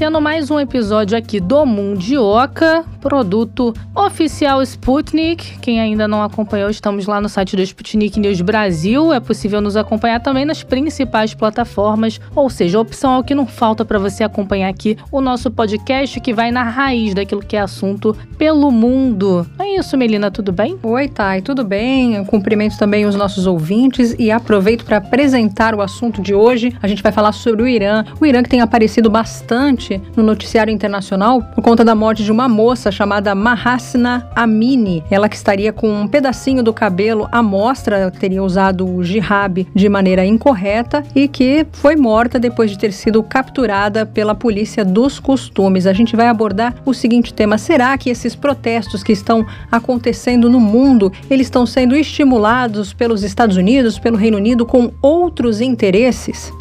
Iniciando mais um episódio aqui do Mundioca, produto oficial Sputnik. Quem ainda não acompanhou, estamos lá no site do Sputnik News Brasil. É possível nos acompanhar também nas principais plataformas, ou seja, a opção é o que não falta para você acompanhar aqui o nosso podcast que vai na raiz daquilo que é assunto pelo mundo. É isso, Melina, tudo bem? Oi, Thay, tudo bem? Eu cumprimento também os nossos ouvintes e aproveito para apresentar o assunto de hoje. A gente vai falar sobre o Irã. O Irã que tem aparecido bastante no noticiário internacional por conta da morte de uma moça chamada Mahasna Amini. Ela que estaria com um pedacinho do cabelo à mostra, teria usado o jihab de maneira incorreta e que foi morta depois de ter sido capturada pela polícia dos costumes. A gente vai abordar o seguinte tema: será que esses protestos que estão acontecendo no mundo, eles estão sendo estimulados pelos Estados Unidos, pelo Reino Unido com outros interesses?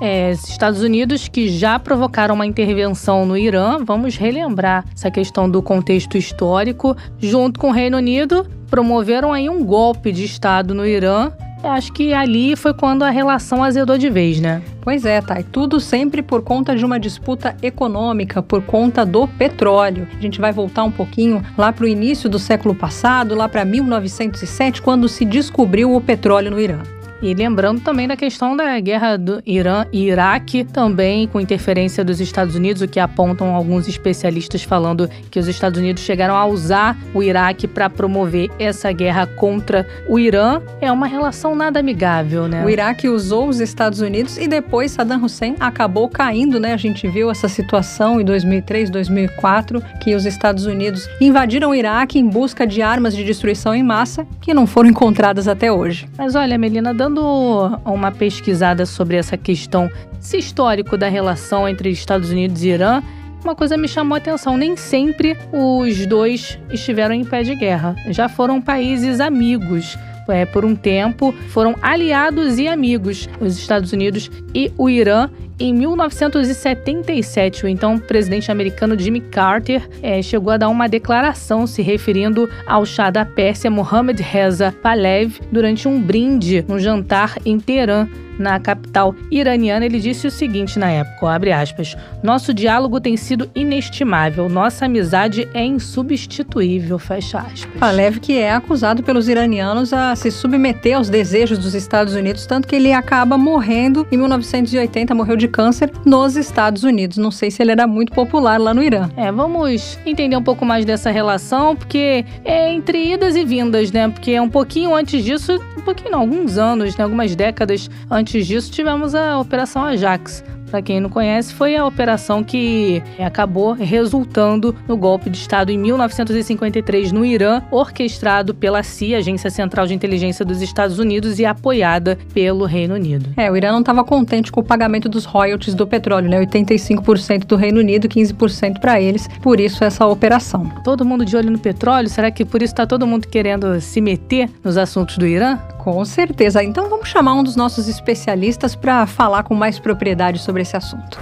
É, Estados Unidos que já provocaram uma intervenção no Irã. Vamos relembrar essa questão do contexto histórico. Junto com o Reino Unido, promoveram aí um golpe de Estado no Irã. Acho que ali foi quando a relação azedou de vez, né? Pois é, tá. E tudo sempre por conta de uma disputa econômica, por conta do petróleo. A gente vai voltar um pouquinho lá para o início do século passado, lá para 1907, quando se descobriu o petróleo no Irã. E lembrando também da questão da guerra do Irã e Iraque, também com interferência dos Estados Unidos, o que apontam alguns especialistas falando que os Estados Unidos chegaram a usar o Iraque para promover essa guerra contra o Irã. É uma relação nada amigável, né? O Iraque usou os Estados Unidos e depois Saddam Hussein acabou caindo, né? A gente viu essa situação em 2003, 2004, que os Estados Unidos invadiram o Iraque em busca de armas de destruição em massa que não foram encontradas até hoje. Mas olha, Melina, dando dando uma pesquisada sobre essa questão, esse histórico da relação entre Estados Unidos e Irã, uma coisa me chamou a atenção: nem sempre os dois estiveram em pé de guerra. Já foram países amigos. É, por um tempo, foram aliados e amigos, os Estados Unidos e o Irã, em 1977, o então presidente americano Jimmy Carter é, chegou a dar uma declaração se referindo ao chá da Pérsia Mohammad Reza Pahlavi durante um brinde, um jantar em Teherã na capital iraniana, ele disse o seguinte na época, abre aspas, nosso diálogo tem sido inestimável, nossa amizade é insubstituível, fecha aspas. Palev que é acusado pelos iranianos a se submeter aos desejos dos Estados Unidos, tanto que ele acaba morrendo em 1980, morreu de câncer nos Estados Unidos. Não sei se ele era muito popular lá no Irã. É, vamos entender um pouco mais dessa relação, porque é entre idas e vindas, né? Porque um pouquinho antes disso, um pouquinho não, alguns anos, né? algumas décadas antes disso, tivemos a Operação Ajax, para quem não conhece, foi a operação que acabou resultando no golpe de Estado em 1953 no Irã, orquestrado pela CIA, Agência Central de Inteligência dos Estados Unidos, e apoiada pelo Reino Unido. É, o Irã não estava contente com o pagamento dos royalties do petróleo, né? 85% do Reino Unido, 15% para eles, por isso essa operação. Todo mundo de olho no petróleo? Será que por isso está todo mundo querendo se meter nos assuntos do Irã? Com certeza. Então vamos chamar um dos nossos especialistas para falar com mais propriedade sobre esse assunto.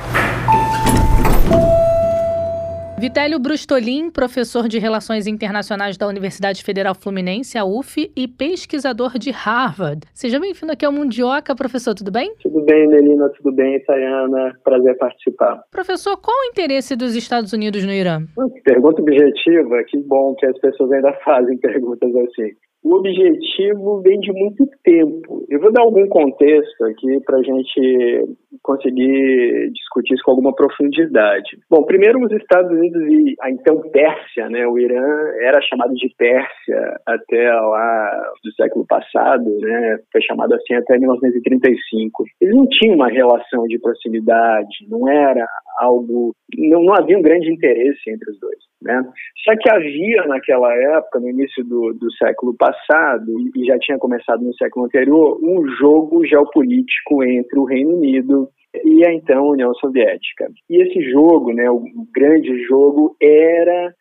Vitélio Brustolin, professor de Relações Internacionais da Universidade Federal Fluminense, a UF, e pesquisador de Harvard. Seja bem-vindo aqui ao Mundioca, professor, tudo bem? Tudo bem, Melina, tudo bem, Tayana, prazer participar. Professor, qual o interesse dos Estados Unidos no Irã? Pergunta objetiva, que bom que as pessoas ainda fazem perguntas assim o objetivo vem de muito tempo. Eu vou dar algum contexto aqui para a gente conseguir discutir isso com alguma profundidade. Bom, primeiro os Estados Unidos e a então Pérsia, né, o Irã era chamado de Pérsia até lá do século passado, né, foi chamado assim até 1935. Eles não tinham uma relação de proximidade, não era algo, não, não havia um grande interesse entre os dois. Né? Só que havia naquela época, no início do, do século passado, e já tinha começado no século anterior, um jogo geopolítico entre o Reino Unido e a então União Soviética. E esse jogo, né, o grande jogo, era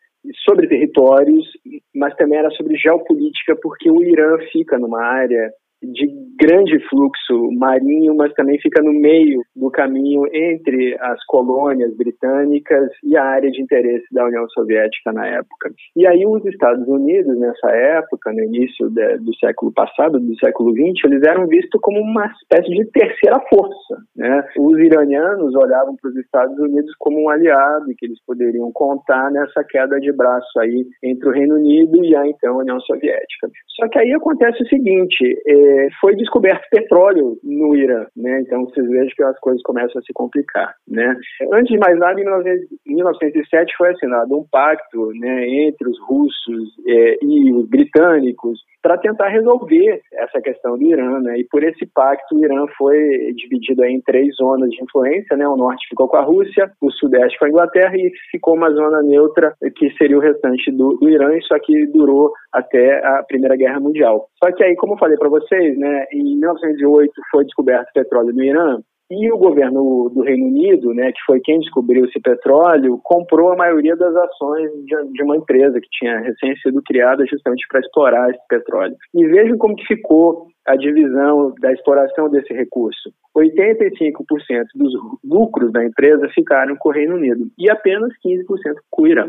sobre territórios, mas também era sobre geopolítica, porque o Irã fica numa área de grande fluxo marinho, mas também fica no meio do caminho entre as colônias britânicas e a área de interesse da União Soviética na época. E aí os Estados Unidos, nessa época, no início de, do século passado, do século XX, eles eram vistos como uma espécie de terceira força. Né? Os iranianos olhavam para os Estados Unidos como um aliado que eles poderiam contar nessa queda de braço aí entre o Reino Unido e a então União Soviética. Só que aí acontece o seguinte, é, foi descoberto petróleo no Irã, né? Então vocês vejam que as coisas começam a se complicar, né? Antes de mais nada, em 1907 foi assinado um pacto, né, entre os russos é, e os britânicos para tentar resolver essa questão do Irã, né? E por esse pacto o Irã foi dividido em três zonas de influência, né? O norte ficou com a Rússia, o sudeste com a Inglaterra e ficou uma zona neutra que seria o restante do, do Irã. Isso aqui durou até a Primeira Guerra Mundial. Só que aí, como eu falei para né? Em 1908 foi descoberto petróleo no Irã. E o governo do Reino Unido, né, que foi quem descobriu esse petróleo, comprou a maioria das ações de uma empresa que tinha recém sido criada justamente para explorar esse petróleo. E vejam como que ficou a divisão da exploração desse recurso. 85% dos lucros da empresa ficaram com o Reino Unido e apenas 15% com o Irã.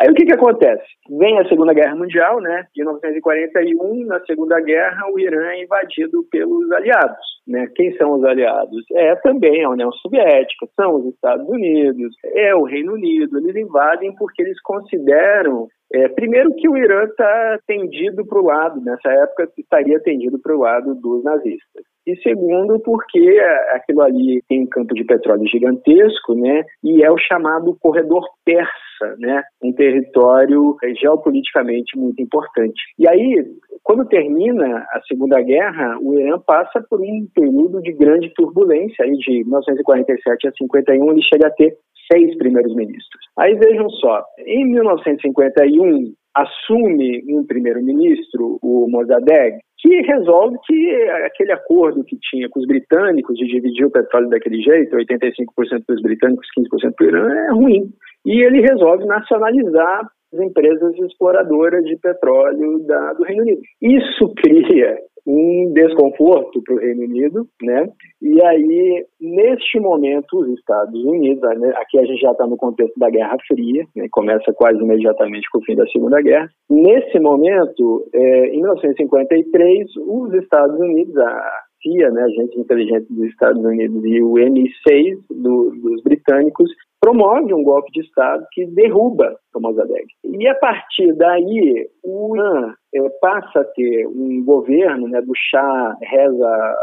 Aí o que, que acontece? Vem a Segunda Guerra Mundial, né? De 1941, na Segunda Guerra, o Irã é invadido pelos aliados. Né? Quem são os aliados? É também a União Soviética, são os Estados Unidos, é o Reino Unido. Eles invadem porque eles consideram é, primeiro que o Irã está tendido para o lado, nessa época estaria tendido para o lado dos nazistas. E segundo, porque aquilo ali tem um campo de petróleo gigantesco, né? E é o chamado corredor persa, né? Um território geopoliticamente muito importante. E aí, quando termina a Segunda Guerra, o Irã passa por um período de grande turbulência, aí de 1947 a 51 ele chega a ter seis primeiros ministros. Aí vejam só, em 1951 assume um primeiro-ministro, o Mossadegh, que resolve que aquele acordo que tinha com os britânicos de dividir o petróleo daquele jeito, 85% dos britânicos, 15% do Irã, é ruim. E ele resolve nacionalizar as empresas exploradoras de petróleo da, do Reino Unido. Isso cria um desconforto para o Reino Unido, né? E aí, neste momento, os Estados Unidos, né? aqui a gente já está no contexto da Guerra Fria, né? começa quase imediatamente com o fim da Segunda Guerra. Nesse momento, é, em 1953, os Estados Unidos, a CIA, né, Agente de Inteligência dos Estados Unidos, e o MI6 do, dos britânicos, promove um golpe de Estado que derruba Mossadegh. E a partir daí, o Irã é, passa a ter um governo né, do Shah Reza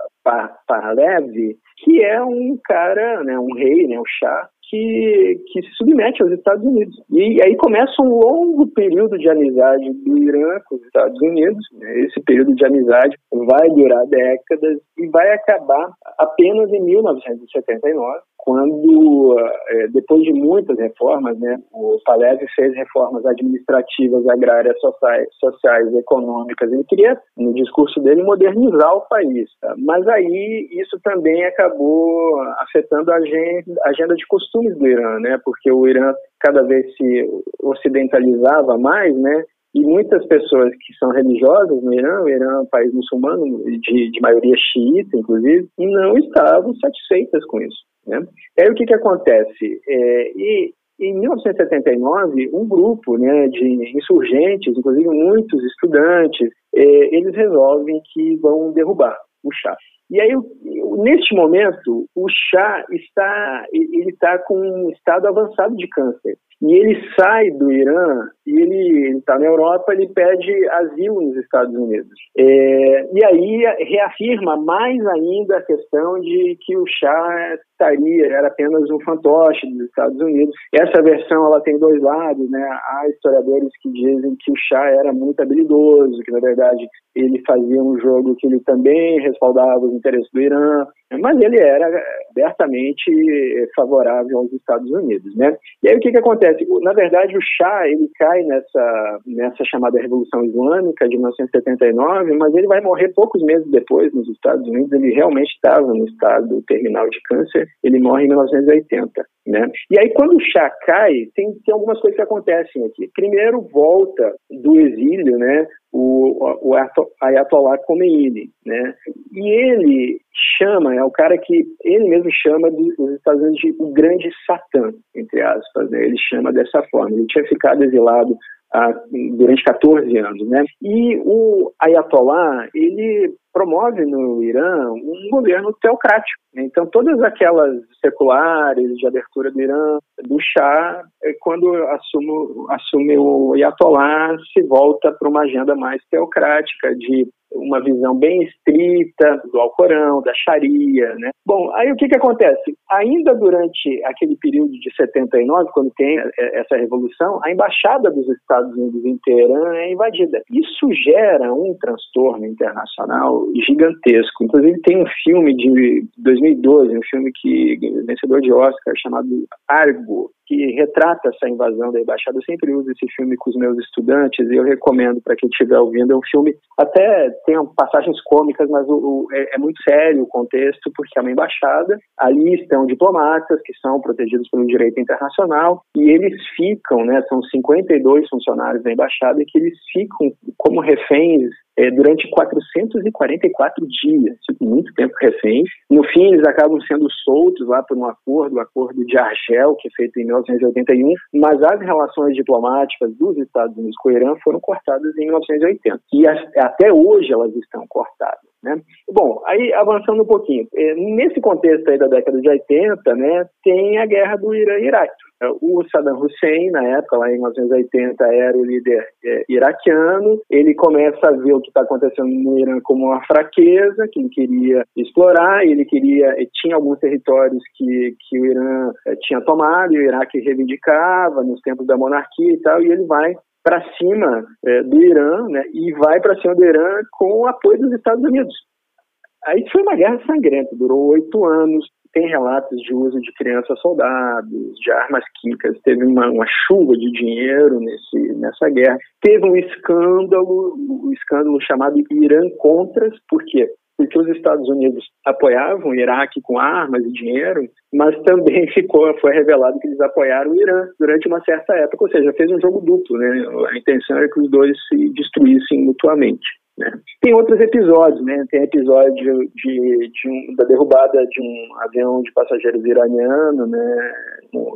Pahlavi, que é um cara, né, um rei, né, o Shah, que, que se submete aos Estados Unidos. E aí começa um longo período de amizade do Irã com os Estados Unidos. Esse período de amizade vai durar décadas e vai acabar apenas em 1979, quando, é, depois de muitas reformas, né, o Pahlavi fez reformas administrativas, agrárias, sociais, sociais, econômicas. Ele queria, no discurso dele, modernizar o país. Tá? Mas aí isso também acabou afetando a agenda, a agenda de costumes do Irã, né, porque o Irã cada vez se ocidentalizava mais, né, e muitas pessoas que são religiosas no Irã, o Irã é um país muçulmano, de, de maioria xiita, inclusive, não estavam satisfeitas com isso. Né? E aí o que, que acontece? É, e em 1979, um grupo né, de insurgentes, inclusive muitos estudantes, é, eles resolvem que vão derrubar o Shah. E aí, neste momento, o chá está, ele está com um estado avançado de câncer. E ele sai do Irã e ele está na Europa, ele pede asilo nos Estados Unidos. É, e aí reafirma mais ainda a questão de que o chá estaria, era apenas um fantoche dos Estados Unidos. Essa versão ela tem dois lados, né? Há historiadores que dizem que o chá era muito habilidoso, que na verdade ele fazia um jogo que ele também respaldava os interesses do Irã, mas ele era abertamente favorável aos Estados Unidos, né? E aí o que que acontece? Acontece? Na verdade, o Shah ele cai nessa, nessa chamada Revolução Islâmica de 1979, mas ele vai morrer poucos meses depois nos Estados Unidos. Ele realmente estava no estado terminal de câncer. Ele morre em 1980. Né? E aí, quando o Shah cai, tem, tem algumas coisas que acontecem aqui. Primeiro, volta do exílio, né? O, o Ayatollah Khomeini, né? E ele chama, é o cara que ele mesmo chama dos Estados Unidos de o grande Satã, entre aspas, né? Ele chama dessa forma. Ele tinha ficado exilado ah, durante 14 anos, né? E o Ayatollah, ele promove no Irã um governo teocrático. Né? Então, todas aquelas seculares de abertura do Irã, do Shah, é, quando assume, o Ayatollah, se volta para uma agenda mais teocrática, de uma visão bem estrita do Alcorão, da Sharia, né? Bom, aí o que que acontece? Ainda durante aquele período de 79, quando tem essa revolução, a embaixada dos Estados Unidos em Teherã é invadida. Isso gera um transtorno internacional gigantesco. Inclusive tem um filme de 2012, um filme que vencedor de Oscar chamado Argo, que retrata essa invasão da embaixada. Eu sempre uso esse filme com os meus estudantes e eu recomendo para quem estiver ouvindo. É um filme até tem passagens cômicas, mas o, o, é, é, muito sério o contexto porque é uma embaixada. Ali estão diplomatas que são protegidos pelo direito internacional e eles ficam, né? São 52 funcionários da embaixada e que eles ficam como reféns é, durante 444 dias, muito tempo reféns. No fim, eles acabam sendo soltos lá por um acordo, o acordo de Argel, que é feito em 1981, mas as relações diplomáticas dos Estados Unidos com o Irã foram cortadas em 1980. E até hoje elas estão cortadas. Né? Bom, aí avançando um pouquinho, é, nesse contexto aí da década de 80, né, tem a guerra do Irã-Iraque. O Saddam Hussein, na época, lá em 1980, era o líder é, iraquiano. Ele começa a ver o que está acontecendo no Irã como uma fraqueza, que ele queria explorar. Ele queria, tinha alguns territórios que, que o Irã tinha tomado, e o Iraque reivindicava nos tempos da monarquia e tal, e ele vai para cima é, do Irã, né, e vai para cima do Irã com o apoio dos Estados Unidos. Aí foi uma guerra sangrenta, durou oito anos, tem relatos de uso de crianças soldados, de armas químicas, teve uma, uma chuva de dinheiro nesse, nessa guerra. Teve um escândalo, um escândalo chamado Irã Contras, por quê? Porque os Estados Unidos apoiavam o Iraque com armas e dinheiro, mas também ficou, foi revelado que eles apoiaram o Irã durante uma certa época, ou seja, fez um jogo duplo, né? A intenção era que os dois se destruíssem mutuamente. Tem outros episódios, né? Tem episódio de, de um, da derrubada de um avião de passageiros iraniano, né?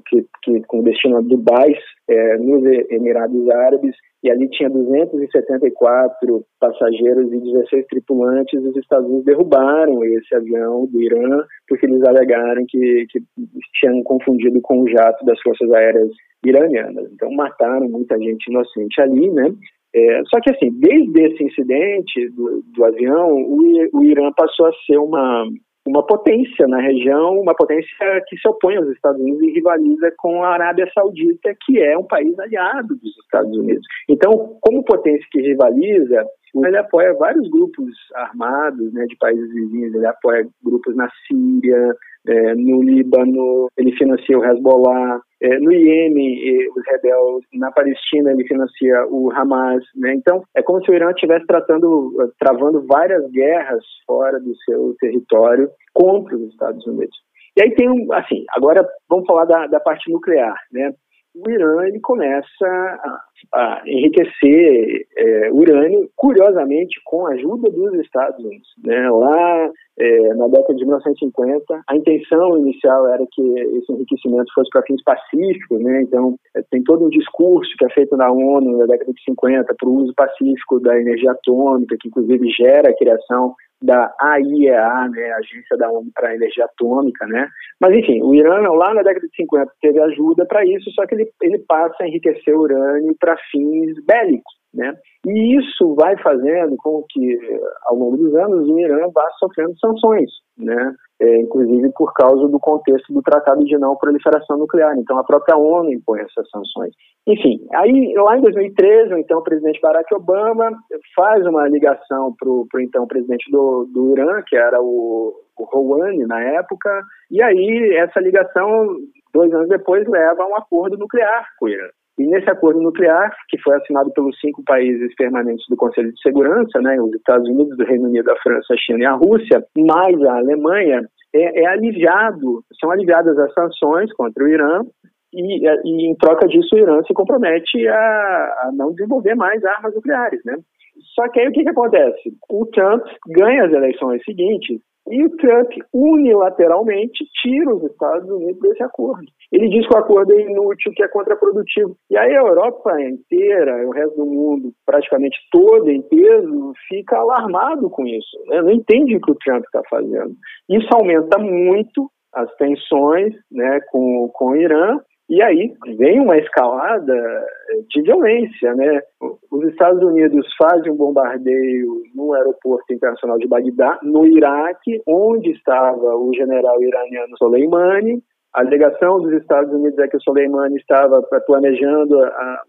Que, que com destino a Dubai, é, nos Emirados Árabes, e ali tinha 274 passageiros e 16 tripulantes. Os Estados Unidos derrubaram esse avião do Irã porque eles alegaram que, que tinham confundido com o jato das forças aéreas iranianas. Então mataram muita gente inocente ali, né? É, só que assim, desde esse incidente do, do avião, o, o Irã passou a ser uma, uma potência na região, uma potência que se opõe aos Estados Unidos e rivaliza com a Arábia Saudita, que é um país aliado dos Estados Unidos. Então, como potência que rivaliza, ele apoia vários grupos armados né, de países vizinhos, ele apoia grupos na Síria, é, no Líbano, ele financia o Hezbollah, é, no Iêmen, os rebeldes, na Palestina, ele financia o Hamas. Né? Então, é como se o Irã estivesse tratando, travando várias guerras fora do seu território contra os Estados Unidos. E aí tem um, assim, agora vamos falar da, da parte nuclear, né? O Irã, ele começa a, a enriquecer é, urânio, curiosamente, com a ajuda dos Estados Unidos. Né? Lá é, na década de 1950. A intenção inicial era que esse enriquecimento fosse para fins pacíficos, né? então é, tem todo um discurso que é feito na ONU na década de 50 para o uso pacífico da energia atômica, que inclusive gera a criação da AIEA, né, Agência da ONU para a Energia Atômica, né? Mas enfim, o Irã lá na década de 50 teve ajuda para isso, só que ele, ele passa a enriquecer urânio para fins bélicos. Né? E isso vai fazendo com que, ao longo dos anos, o Irã vá sofrendo sanções, né? É, inclusive por causa do contexto do Tratado de Não Proliferação Nuclear. Então, a própria ONU impõe essas sanções. Enfim, aí lá em 2013, o então presidente Barack Obama faz uma ligação para o então presidente do, do Irã, que era o, o Rouhani na época, e aí essa ligação dois anos depois leva a um acordo nuclear com o Irã. E nesse acordo nuclear, que foi assinado pelos cinco países permanentes do Conselho de Segurança, né, os Estados Unidos, o Reino Unido, a França, a China e a Rússia, mais a Alemanha, é, é aliviado, são aliviadas as sanções contra o Irã e, e, em troca disso o Irã se compromete a, a, não desenvolver mais armas nucleares, né? Só que aí o que, que acontece? O Trump ganha as eleições seguintes e o Trump unilateralmente tira os Estados Unidos desse acordo. Ele diz que o acordo é inútil, que é contraprodutivo. E aí a Europa inteira, o resto do mundo, praticamente todo em peso, fica alarmado com isso. Né? Não entende o que o Trump está fazendo. Isso aumenta muito as tensões né, com, com o Irã e aí vem uma escalada de violência, né? Os Estados Unidos fazem um bombardeio no aeroporto internacional de Bagdá, no Iraque, onde estava o general iraniano Soleimani. A alegação dos Estados Unidos é que o Soleimani estava planejando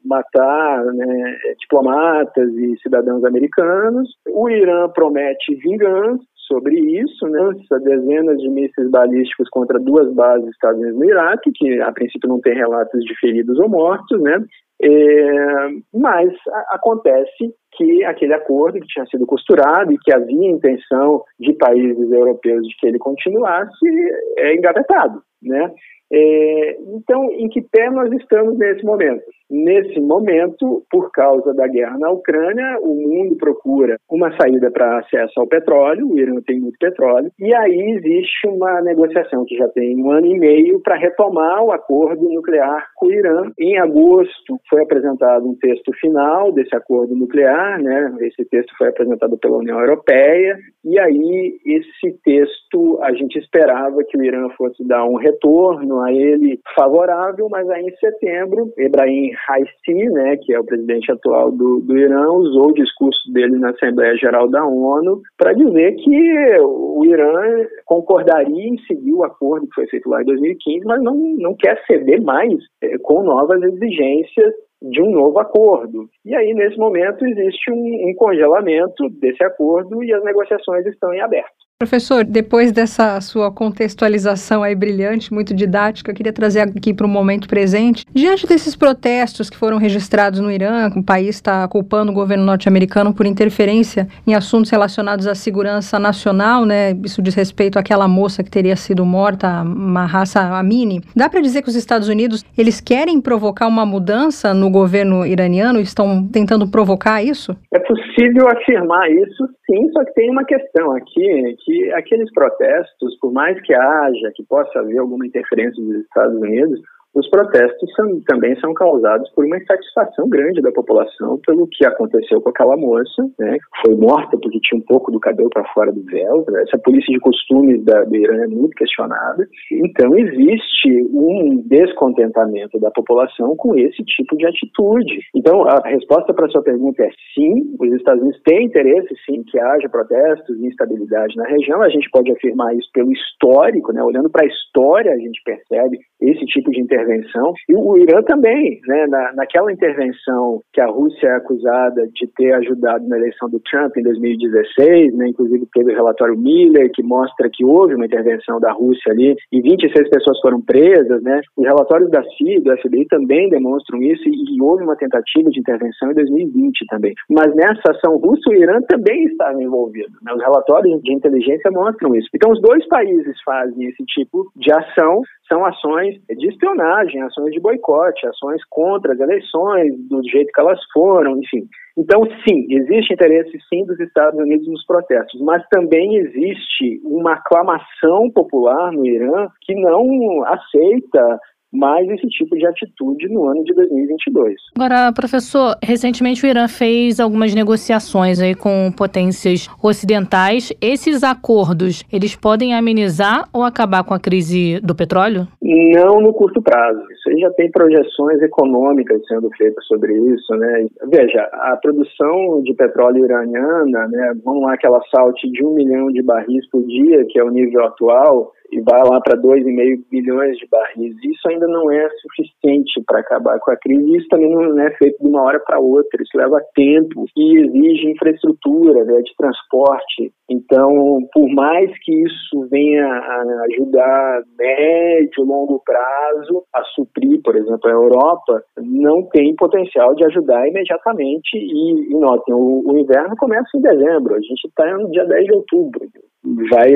matar né, diplomatas e cidadãos americanos. O Irã promete vingança sobre isso, né, dezenas de mísseis balísticos contra duas bases dos Estados Unidos no Iraque, que a princípio não tem relatos de feridos ou mortos, né, é, mas a, acontece que aquele acordo que tinha sido costurado e que havia intenção de países europeus de que ele continuasse é engavetado, né? É, então, em que pé nós estamos nesse momento? Nesse momento, por causa da guerra na Ucrânia, o mundo procura uma saída para acesso ao petróleo, o Irã tem muito petróleo, e aí existe uma negociação que já tem um ano e meio para retomar o acordo nuclear com o Irã. Em agosto foi apresentado um texto final desse acordo nuclear, né? Esse texto foi apresentado pela União Europeia, e aí esse texto a gente esperava que o Irã fosse dar um retorno a ele favorável, mas aí em setembro, Ebrahim Raisi, né, que é o presidente atual do, do Irã, usou o discurso dele na Assembleia Geral da ONU para dizer que o Irã concordaria em seguir o acordo que foi feito lá em 2015, mas não, não quer ceder mais é, com novas exigências de um novo acordo. E aí, nesse momento, existe um, um congelamento desse acordo e as negociações estão em aberto. Professor, depois dessa sua contextualização aí brilhante, muito didática, eu queria trazer aqui para o momento presente. Diante desses protestos que foram registrados no Irã, o país está culpando o governo norte-americano por interferência em assuntos relacionados à segurança nacional, né? Isso diz respeito àquela moça que teria sido morta, Mahsa Amini. Dá para dizer que os Estados Unidos, eles querem provocar uma mudança no governo iraniano? Estão tentando provocar isso? É possível afirmar isso, sim, só que tem uma questão aqui, que aqueles protestos, por mais que haja, que possa haver alguma interferência dos Estados Unidos, os protestos são, também são causados por uma insatisfação grande da população pelo que aconteceu com aquela moça, né, que foi morta porque tinha um pouco do cabelo para fora do véu. Essa polícia de costumes da, do Irã é muito questionada. Então, existe um descontentamento da população com esse tipo de atitude. Então, a resposta para a sua pergunta é sim, os Estados Unidos têm interesse, sim, que haja protestos e instabilidade na região. A gente pode afirmar isso pelo histórico, né, olhando para a história, a gente percebe esse tipo de intervenção. E o Irã também, né, na, naquela intervenção que a Rússia é acusada de ter ajudado na eleição do Trump em 2016, né, inclusive teve o relatório Miller, que mostra que houve uma intervenção da Rússia ali e 26 pessoas foram presas. Né. Os relatórios da CIA do FBI também demonstram isso e, e houve uma tentativa de intervenção em 2020 também. Mas nessa ação russa, o Irã também estava envolvido. Né. Os relatórios de inteligência mostram isso. Então, os dois países fazem esse tipo de ação são ações de espionagem, ações de boicote, ações contra as eleições, do jeito que elas foram, enfim. Então, sim, existe interesse sim dos Estados Unidos nos protestos, mas também existe uma aclamação popular no Irã que não aceita mais esse tipo de atitude no ano de 2022. Agora, professor, recentemente o Irã fez algumas negociações aí com potências ocidentais. Esses acordos, eles podem amenizar ou acabar com a crise do petróleo? Não no curto prazo. Isso aí já tem projeções econômicas sendo feitas sobre isso, né? Veja, a produção de petróleo iraniana, né, vamos lá que ela salte de um milhão de barris por dia, que é o nível atual, e vai lá para 2,5 bilhões de barris. Isso ainda não é suficiente para acabar com a crise. Isso também não é feito de uma hora para outra. Isso leva tempo e exige infraestrutura né, de transporte. Então, por mais que isso venha a ajudar médio, longo prazo a suprir, por exemplo, a Europa, não tem potencial de ajudar imediatamente. E, e notem, o, o inverno começa em dezembro, a gente está no dia 10 de outubro. Vai,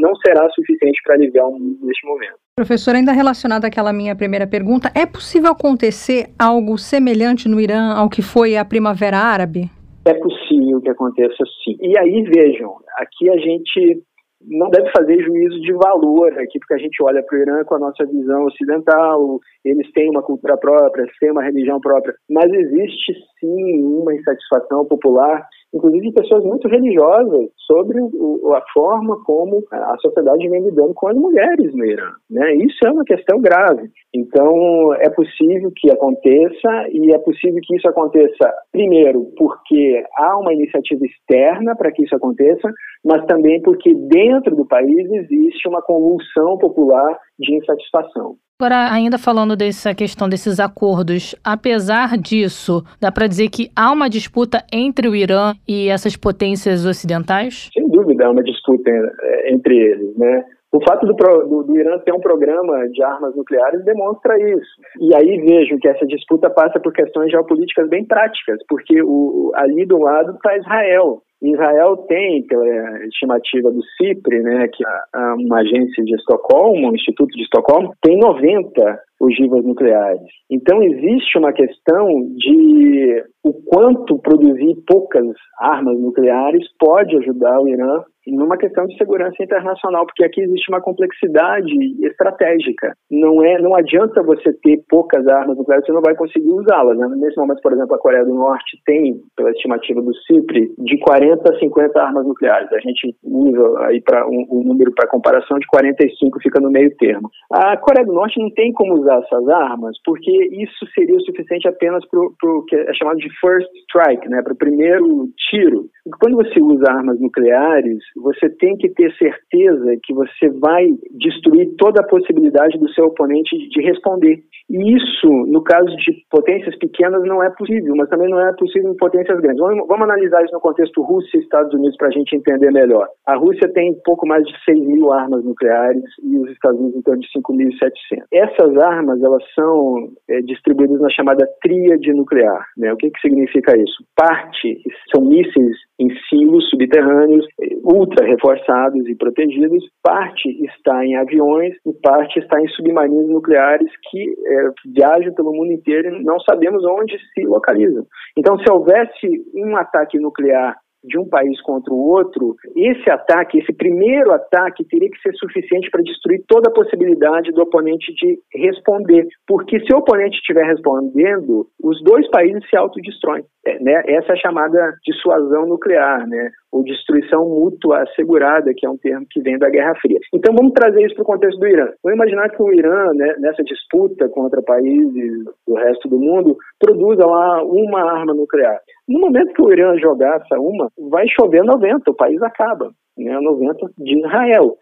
não será suficiente para aliviar o mundo neste momento. Professor, ainda relacionado àquela minha primeira pergunta, é possível acontecer algo semelhante no Irã ao que foi a Primavera Árabe? É possível que aconteça sim. E aí, vejam, aqui a gente não deve fazer juízo de valor aqui, porque a gente olha para o Irã com a nossa visão ocidental, eles têm uma cultura própria, eles têm uma religião própria, mas existe sim uma insatisfação popular inclusive de pessoas muito religiosas, sobre o, a forma como a sociedade vem lidando com as mulheres no Irã. Né? Isso é uma questão grave. Então, é possível que aconteça, e é possível que isso aconteça, primeiro, porque há uma iniciativa externa para que isso aconteça, mas também porque dentro do país existe uma convulsão popular de insatisfação. Agora, ainda falando dessa questão desses acordos, apesar disso, dá para dizer que há uma disputa entre o Irã e essas potências ocidentais? Sem dúvida, há uma disputa é, entre eles, né? O fato do, do, do, Irã ter um programa de armas nucleares demonstra isso. E aí vejo que essa disputa passa por questões geopolíticas bem práticas, porque o, ali do lado está Israel. Israel tem, pela estimativa do CIPRE, né, que é uma agência de Estocolmo, um instituto de Estocolmo, tem 90 ogivas nucleares. Então existe uma questão de o quanto produzir poucas armas nucleares pode ajudar o Irã numa questão de segurança internacional, porque aqui existe uma complexidade estratégica. Não é, não adianta você ter poucas armas nucleares, você não vai conseguir usá-las. Né? Nesse momento, por exemplo, a Coreia do Norte tem, pela estimativa do CIPRI, de 40 a 50 armas nucleares. A gente usa aí para um, um número para comparação de 45 fica no meio termo. A Coreia do Norte não tem como usar essas armas, porque isso seria o suficiente apenas para o que é chamado de first strike, né, para o primeiro tiro. Quando você usa armas nucleares, você tem que ter certeza que você vai destruir toda a possibilidade do seu oponente de responder. E isso, no caso de potências pequenas, não é possível, mas também não é possível em potências grandes. Vamos, vamos analisar isso no contexto Rússia e Estados Unidos para a gente entender melhor. A Rússia tem pouco mais de 6 mil armas nucleares e os Estados Unidos em torno de 5.700. Essas armas, elas são é, distribuídas na chamada tríade nuclear. Né? O que, que significa isso? Parte são mísseis em silos subterrâneos, ultra reforçados e protegidos, parte está em aviões e parte está em submarinos nucleares que é, viajam pelo mundo inteiro e não sabemos onde se localizam. Então, se houvesse um ataque nuclear de um país contra o outro, esse ataque, esse primeiro ataque, teria que ser suficiente para destruir toda a possibilidade do oponente de responder. Porque se o oponente estiver respondendo, os dois países se autodestroem. É, né? Essa é a chamada dissuasão nuclear, né? ou destruição mútua assegurada, que é um termo que vem da Guerra Fria. Então vamos trazer isso para o contexto do Irã. Vamos imaginar que o Irã, né, nessa disputa contra países do resto do mundo, produza lá uma arma nuclear. No momento que o Irã jogar essa uma, vai chover 90, o país acaba. Né, 90 de Israel.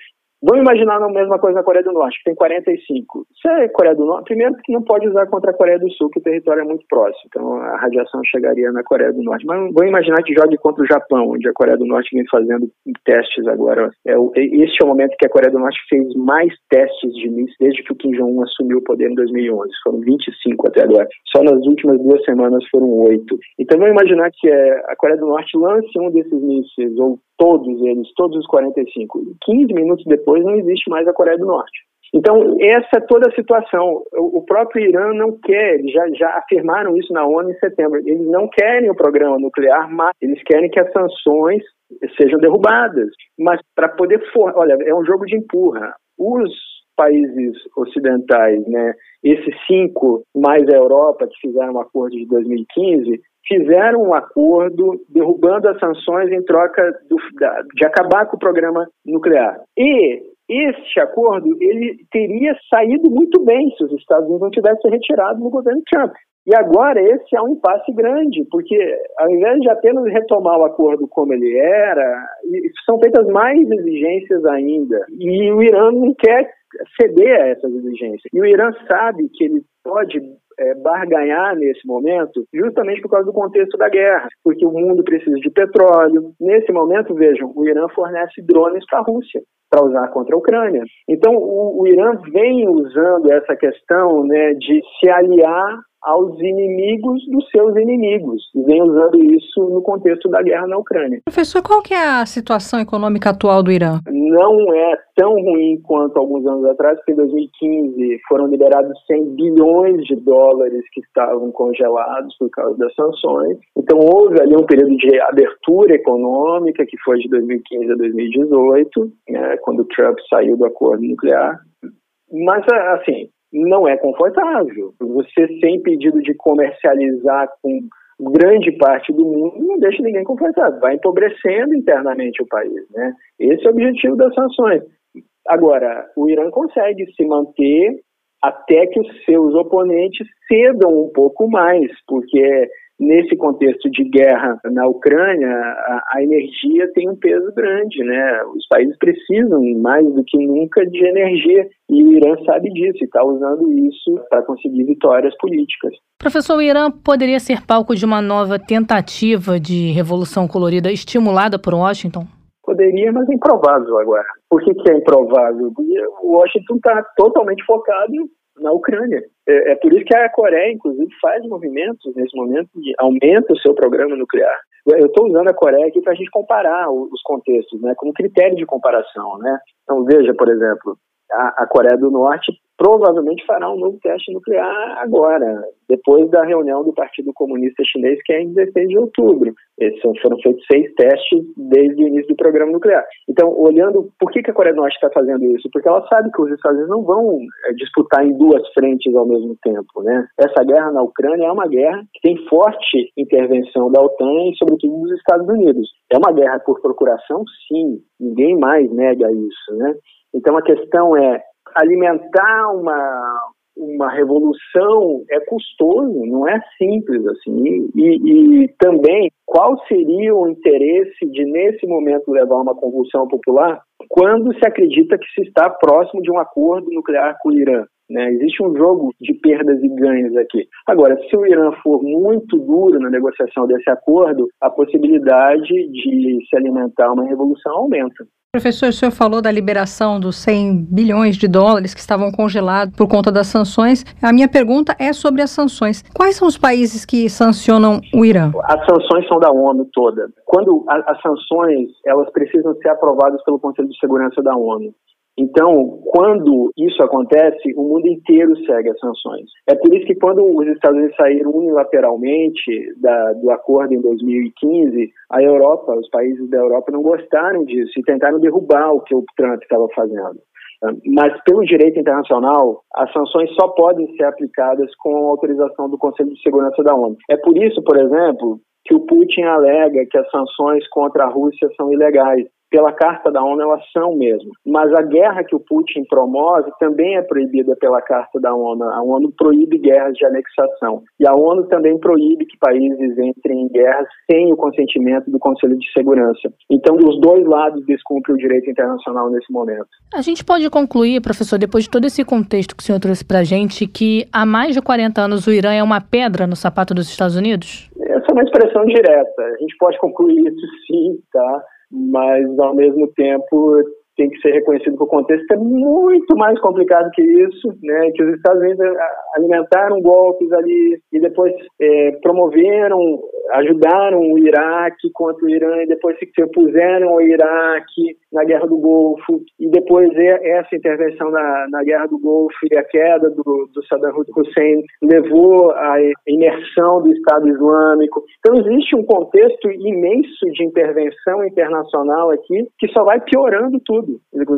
Vamos imaginar a mesma coisa na Coreia do Norte, que tem 45. Se é Coreia do Norte, primeiro que não pode usar contra a Coreia do Sul, que o território é muito próximo, então a radiação chegaria na Coreia do Norte. Mas vamos imaginar que jogue contra o Japão, onde a Coreia do Norte vem fazendo testes agora. É, este é o momento que a Coreia do Norte fez mais testes de mísseis desde que o Kim Jong-un assumiu o poder em 2011. Foram 25 até agora. Só nas últimas duas semanas foram oito. Então vamos imaginar que é, a Coreia do Norte lance um desses mísseis, ou todos eles, todos os 45. 15 minutos depois não existe mais a Coreia do Norte. Então, essa é toda a situação. O próprio Irã não quer, já, já afirmaram isso na ONU em setembro, eles não querem o programa nuclear, mas eles querem que as sanções sejam derrubadas. Mas para poder. For... Olha, é um jogo de empurra. Os países ocidentais, né, esses cinco mais a Europa que fizeram um acordo de 2015, fizeram um acordo derrubando as sanções em troca do, da, de acabar com o programa nuclear. E este acordo ele teria saído muito bem se os Estados Unidos não tivessem retirado no governo Trump. E agora esse é um impasse grande, porque ao invés de apenas retomar o acordo como ele era, são feitas mais exigências ainda. E o Irã não quer ceder a essas exigências. E o Irã sabe que ele pode é, barganhar nesse momento, justamente por causa do contexto da guerra, porque o mundo precisa de petróleo. Nesse momento, vejam, o Irã fornece drones para a Rússia para usar contra a Ucrânia. Então, o, o Irã vem usando essa questão né, de se aliar aos inimigos dos seus inimigos. E vem usando isso no contexto da guerra na Ucrânia. Professor, qual que é a situação econômica atual do Irã? Não é tão ruim quanto alguns anos atrás, porque em 2015 foram liberados 100 bilhões de dólares que estavam congelados por causa das sanções. Então houve ali um período de abertura econômica que foi de 2015 a 2018, né, quando Trump saiu do acordo nuclear. Mas, assim, não é confortável. Você sem pedido de comercializar com grande parte do mundo não deixa ninguém confortável, vai empobrecendo internamente o país, né? Esse é o objetivo das sanções. Agora, o Irã consegue se manter até que os seus oponentes cedam um pouco mais, porque nesse contexto de guerra na Ucrânia, a, a, energia tem um peso grande, né? Os países precisam mais do que nunca de energia e o Irã sabe disso e está usando isso para conseguir vitórias políticas. Professor, o Irã poderia ser palco de uma nova tentativa de revolução colorida estimulada por Washington? Poderia, mas é improvável agora. Por que, que é improvável? Porque o Washington está totalmente focado na Ucrânia. É, é, por isso que a Coreia, inclusive, faz movimentos nesse momento de aumenta o seu programa nuclear. Eu estou usando a Coreia aqui para a gente comparar os contextos, né, como critério de comparação, né. Então veja, por exemplo, a, a Coreia do Norte provavelmente fará um novo teste nuclear agora, depois da reunião do Partido Comunista Chinês, que é em 16 de outubro. Esses foram feitos seis testes desde o início do programa nuclear. Então, olhando, por que, a Coreia do Norte está fazendo isso? Porque ela sabe que os Estados Unidos não vão é, disputar em duas frentes ao mesmo tempo. Né? Essa guerra na Ucrânia é uma guerra que tem forte intervenção da OTAN e, sobretudo, dos Estados Unidos. É uma guerra por procuração, sim, ninguém mais nega isso. Né? Então, a questão é alimentar uma, uma revolução é custoso, não é simples assim. E, e, também, qual seria o interesse de, nesse momento, levar uma convulsão popular quando se acredita que se está próximo de um acordo nuclear com o Irã? Né? Existe um jogo de perdas e ganhos aqui. Agora, se o Irã for muito duro na negociação desse acordo, a possibilidade de se alimentar uma revolução aumenta. Professor, o senhor falou da liberação dos 100 bilhões de dólares que estavam congelados por conta das sanções. A minha pergunta é sobre as sanções. Quais são os países que sancionam o Irã? As sanções são da ONU toda. Quando as sanções, elas precisam ser aprovadas pelo Conselho de Segurança da ONU. Então, quando isso acontece, o mundo inteiro segue as sanções. É por isso que quando os Estados Unidos saíram unilateralmente da, do acordo em 2015, a Europa, os países da Europa não gostaram disso e tentaram derrubar o que o Trump estava fazendo. Mas, pelo direito internacional, as sanções só podem ser aplicadas com autorização do Conselho de Segurança da ONU. É por isso, por exemplo, que o Putin alega que as sanções contra a Rússia são ilegais pela Carta da ONU, elas são mesmo. Mas a guerra que o Putin promove também é proibida pela Carta da ONU. A ONU proíbe guerras de anexação. E a ONU também proíbe que países entrem em guerras sem o consentimento do Conselho de Segurança. Então, os dois lados descumprem o direito internacional nesse momento. A gente pode concluir, professor, depois de todo esse contexto que o senhor trouxe para a gente, que há mais de 40 anos o Irã é uma pedra no sapato dos Estados Unidos? Essa é uma expressão direta. A gente pode concluir isso sim, tá? mas ao mesmo tempo tem que ser reconhecido que o contexto é muito mais complicado que isso, né? Que os Estados Unidos alimentaram golpes ali e depois é, promoveram, ajudaram o Iraque contra o Irã e depois se opuseram ao Iraque na Guerra do Golfo e depois essa intervenção na, na Guerra do Golfo e a queda do, do Saddam Hussein levou à imersão do Estado Islâmico. Então existe um contexto imenso de intervenção internacional aqui que só vai piorando tudo.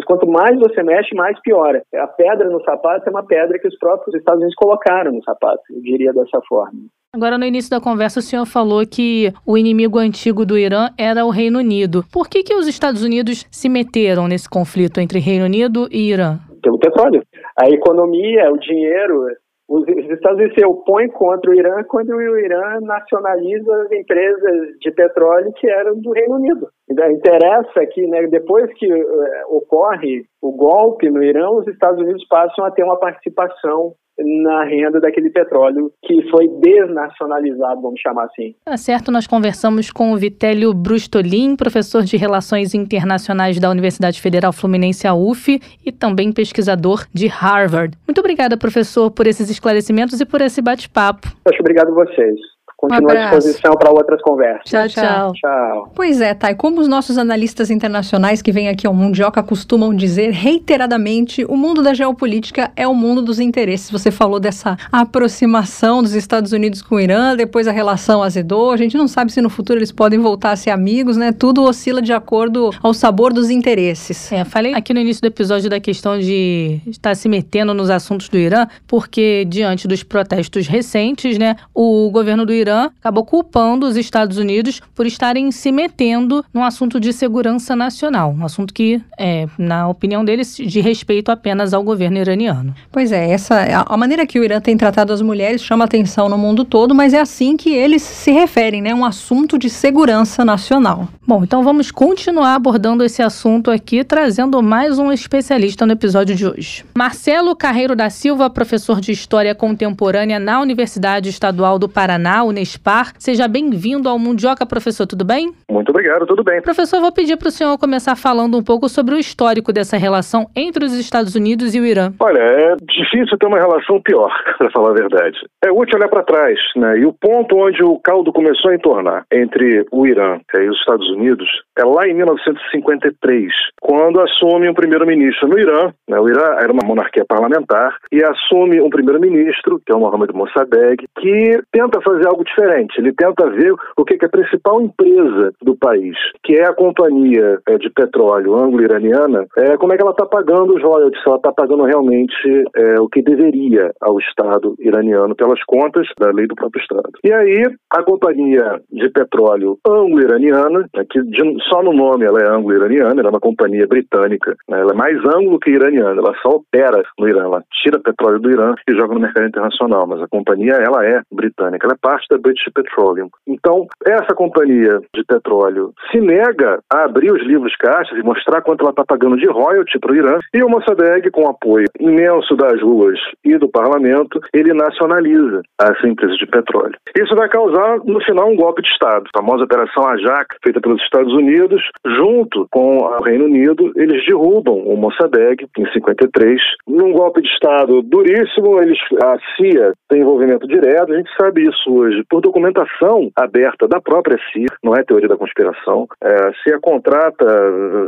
Quanto mais você mexe, mais piora. A pedra no sapato é uma pedra que os próprios Estados Unidos colocaram no sapato, eu diria dessa forma. Agora, no início da conversa, o senhor falou que o inimigo antigo do Irã era o Reino Unido. Por que, que os Estados Unidos se meteram nesse conflito entre Reino Unido e Irã? Pelo petróleo. A economia, o dinheiro, os Estados Unidos se opõem contra o Irã quando o Irã nacionaliza as empresas de petróleo que eram do Reino Unido. Então, interessa que, né, depois que uh, ocorre o golpe no Irã, os Estados Unidos passam a ter uma participação na renda daquele petróleo que foi desnacionalizado, vamos chamar assim. Tá certo, nós conversamos com o Vitélio Brustolin, professor de Relações Internacionais da Universidade Federal Fluminense, a UF, e também pesquisador de Harvard. Muito obrigada, professor, por esses esclarecimentos e por esse bate-papo. Obrigado a vocês. Continuo um à disposição para outras conversas. Tchau, tchau. Tchau. Pois é, Thay, como os nossos analistas internacionais que vêm aqui ao Mundioca costumam dizer reiteradamente, o mundo da geopolítica é o mundo dos interesses. Você falou dessa aproximação dos Estados Unidos com o Irã, depois a relação azedou. A gente não sabe se no futuro eles podem voltar a ser amigos, né? Tudo oscila de acordo ao sabor dos interesses. É, falei aqui no início do episódio da questão de estar se metendo nos assuntos do Irã, porque diante dos protestos recentes, né, o governo do Irã Irã acabou culpando os Estados Unidos por estarem se metendo num assunto de segurança nacional, um assunto que, é, na opinião deles, de respeito apenas ao governo iraniano. Pois é, essa a, maneira que o Irã tem tratado as mulheres chama atenção no mundo todo, mas é assim que eles se referem, né? Um assunto de segurança nacional. Bom, então vamos continuar abordando esse assunto aqui, trazendo mais um especialista no episódio de hoje. Marcelo Carreiro da Silva, professor de História Contemporânea na Universidade Estadual do Paraná, Unespar. Seja bem-vindo ao Mundioca, professor, tudo bem? Muito obrigado, tudo bem. Professor, vou pedir para o senhor começar falando um pouco sobre o histórico dessa relação entre os Estados Unidos e o Irã. Olha, é difícil ter uma relação pior, para falar a verdade. É útil olhar para trás, né? E o ponto onde o caldo começou a entornar entre o Irã e os Estados Unidos é lá em 1953, quando assume um primeiro-ministro no Irã. Né? O Irã era uma monarquia parlamentar e assume um primeiro-ministro, que é o Mohammad Mossadegh, que tenta fazer algo diferente. Ele tenta ver o que é a principal empresa do país, que é a companhia é, de petróleo anglo-iraniana, é, como é que ela está pagando os royalties, se ela está pagando realmente é, o que deveria ao Estado iraniano pelas contas da lei do próprio Estado. E aí, a companhia de petróleo anglo-iraniana, né, que só no nome ela é anglo-iraniana, ela é uma companhia britânica, né, ela é mais anglo que iraniana, ela só opera no Irã, ela tira petróleo do Irã e joga no mercado internacional, mas a companhia ela é britânica, ela é parte da British Petroleum. Então, essa companhia de petróleo se nega a abrir os livros caixas e mostrar quanto ela está pagando de royalty para o Irã, e o Mossadegh, com apoio imenso das ruas e do parlamento, ele nacionaliza essa empresa de petróleo. Isso vai causar, no final, um golpe de Estado. A famosa Operação Ajax, feita pelos Estados Unidos, junto com o Reino Unido, eles derrubam o Mossadegh em 53. Num golpe de Estado duríssimo, eles, a CIA tem envolvimento direto, a gente sabe isso hoje, por documentação aberta da própria CIA, não é teoria da conspiração. É, CIA contrata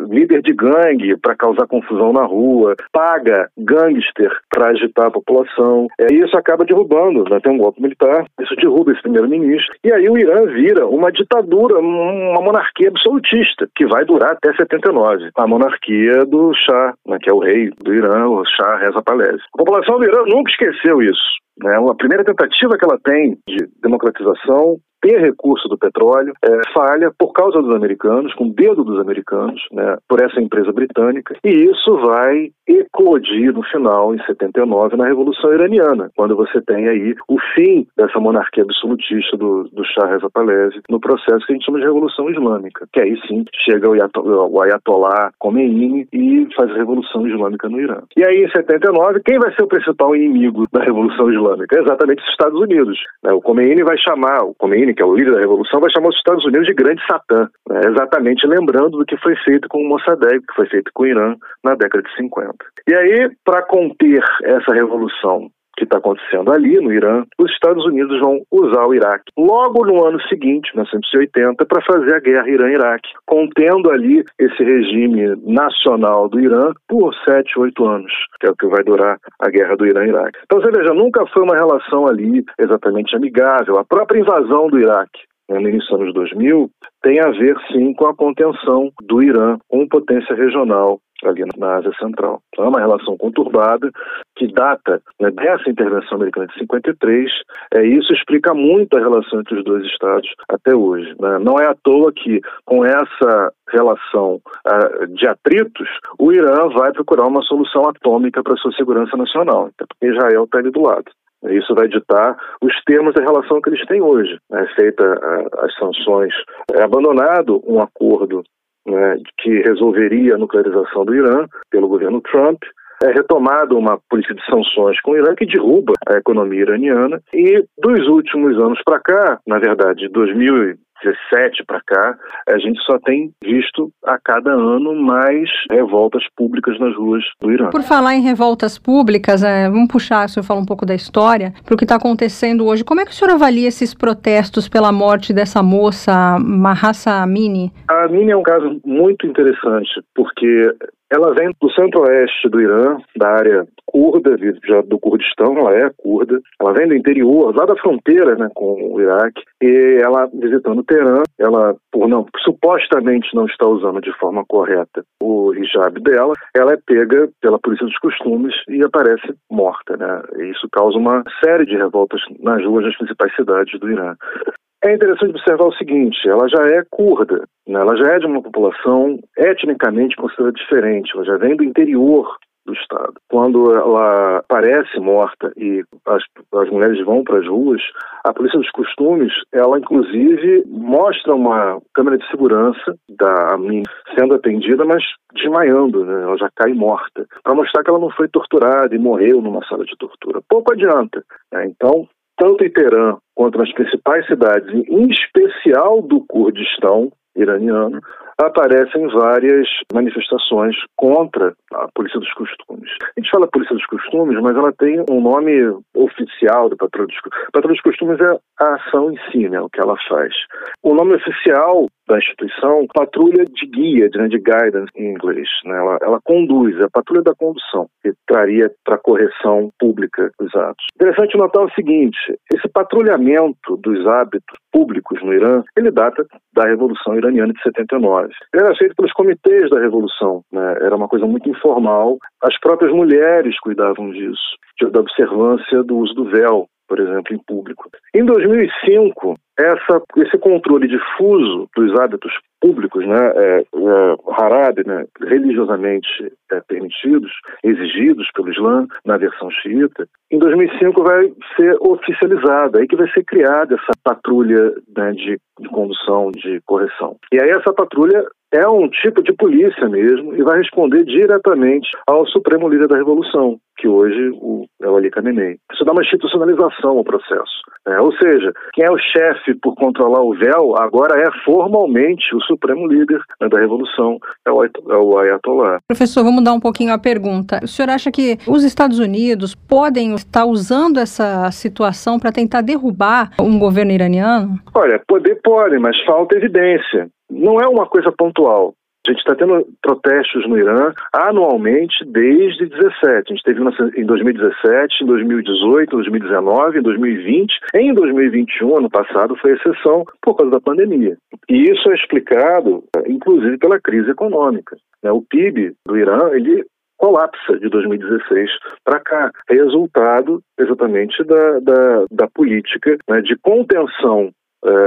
líder de gangue para causar confusão na rua, paga gangster para agitar a população, é, e isso acaba derrubando, né, tem um golpe militar, isso derruba esse primeiro-ministro, e aí o Irã vira uma ditadura, uma monarquia absolutista, que vai durar até 79, a monarquia do Shah, né, que é o rei do Irã, o Shah Reza Pahlavi. A população do Irã nunca esqueceu isso. Né? A primeira tentativa que ela tem de democratização ter recurso do petróleo é, falha por causa dos americanos, com o dedo dos americanos, né, por essa empresa britânica, e isso vai eclodir no final, em 79, na Revolução Iraniana, quando você tem aí o fim dessa monarquia absolutista do, do Shah Reza Pahlavi no processo que a gente chama de Revolução Islâmica, que aí sim chega o Ayatollah Khomeini e faz a Revolução Islâmica no Irã. E aí, em 79, quem vai ser o principal inimigo da Revolução Islâmica? exatamente os Estados Unidos. Né? O Khomeini vai chamar, o Khomeini que é o líder da revolução, vai chamar os Estados Unidos de grande satã, né? exatamente lembrando do que foi feito com o Mossadegh, que foi feito com o Irã na década de 50. E aí, para conter essa revolução que está acontecendo ali no Irã, os Estados Unidos vão usar o Iraque logo no ano seguinte, 1980, para fazer a guerra Irã-Iraque, contendo ali esse regime nacional do Irã por sete, oito anos, que é o que vai durar a guerra do Irã-Iraque. Então você veja, nunca foi uma relação ali exatamente amigável. A própria invasão do Iraque né, no início dos anos 2000, tem a ver sim com a contenção do Irã como potência regional ali na Ásia Central. Então é uma relação conturbada que data né, dessa intervenção americana de 53. É, isso explica muito a relação entre os dois estados até hoje. Né? Não é à toa que com essa relação uh, de atritos, o Irã vai procurar uma solução atômica para sua segurança nacional, até porque Israel está ali do lado. Isso vai ditar os termos da relação que eles têm hoje. É feita uh, as sanções, é abandonado um acordo né, que resolveria a nuclearização do Irã pelo governo Trump. é retomada uma política de sanções com o Irã que derruba a economia iraniana. E dos últimos anos para cá, na verdade, 2000 17 para cá, a gente só tem visto a cada ano mais revoltas públicas nas ruas do Irã. Por falar em revoltas públicas, é, vamos puxar, o senhor fala um pouco da história, para o que está acontecendo hoje. Como é que o senhor avalia esses protestos pela morte dessa moça, Mahsa Amini? A Amini é um caso muito interessante, porque ela vem do centro-oeste do Irã, da área curda, já do Kurdistão, ela é curda. Ela vem do interior, lá da fronteira né, com o Iraque. E ela, visitando Teherã, ela, por não, supostamente não está usando de forma correta o hijab dela, ela é pega pela polícia dos costumes e aparece morta. Né? E isso causa uma série de revoltas nas ruas das principais cidades do Irã. É interessante observar o seguinte: ela já é curda, né? ela já é de uma população etnicamente considerada diferente, ela já vem do interior do Estado. Quando ela aparece morta e as, as mulheres vão para as ruas, a polícia dos costumes, ela inclusive mostra uma câmera de segurança da menina sendo atendida, mas desmaiando, né? ela já cai morta, para mostrar que ela não foi torturada e morreu numa sala de tortura. Pouco adianta. Né? Então, tanto em Teherã quanto nas principais cidades, em especial do Kurdistão iraniano, aparecem várias manifestações contra a Polícia dos Costumes. A gente fala Polícia dos Costumes, mas ela tem um nome oficial da Patrulha dos Costumes. Patrulha dos Costumes é a ação em si, né, o que ela faz. O nome oficial da instituição, patrulha de guia, né, de guidance em inglês. Né? Ela, ela conduz, é a patrulha da condução, que traria para correção pública dos atos. Interessante notar o seguinte, esse patrulhamento dos hábitos públicos no Irã, ele data da Revolução Iraniana de 79. Era feito pelos comitês da Revolução, né? era uma coisa muito informal. As próprias mulheres cuidavam disso, da observância do uso do véu, por exemplo, em público. Em 2005, essa, esse controle difuso dos hábitos públicos, né, é, é, Harab, né, religiosamente é, permitidos, exigidos pelo Islã na versão xiita, em 2005 vai ser oficializada, aí que vai ser criada essa patrulha né, de, de condução, de correção. E aí essa patrulha é um tipo de polícia mesmo e vai responder diretamente ao Supremo Líder da Revolução, que hoje o, é o Ali Khamenei. Isso dá uma institucionalização ao processo. É, ou seja, quem é o chefe por controlar o véu agora é formalmente o supremo líder né, da revolução, é o, é o Ayatollah. Professor, vamos mudar um pouquinho a pergunta. O senhor acha que os Estados Unidos podem estar usando essa situação para tentar derrubar um governo iraniano? Olha, poder pode, mas falta evidência. Não é uma coisa pontual. A gente está tendo protestos no Irã anualmente desde 17. A gente teve em 2017, em 2018, em 2019, em 2020. Em 2021, ano passado, foi exceção por causa da pandemia. E isso é explicado, inclusive, pela crise econômica. Né? O PIB do Irã, ele colapsa de 2016 para cá, resultado exatamente da, da, da política né, de contenção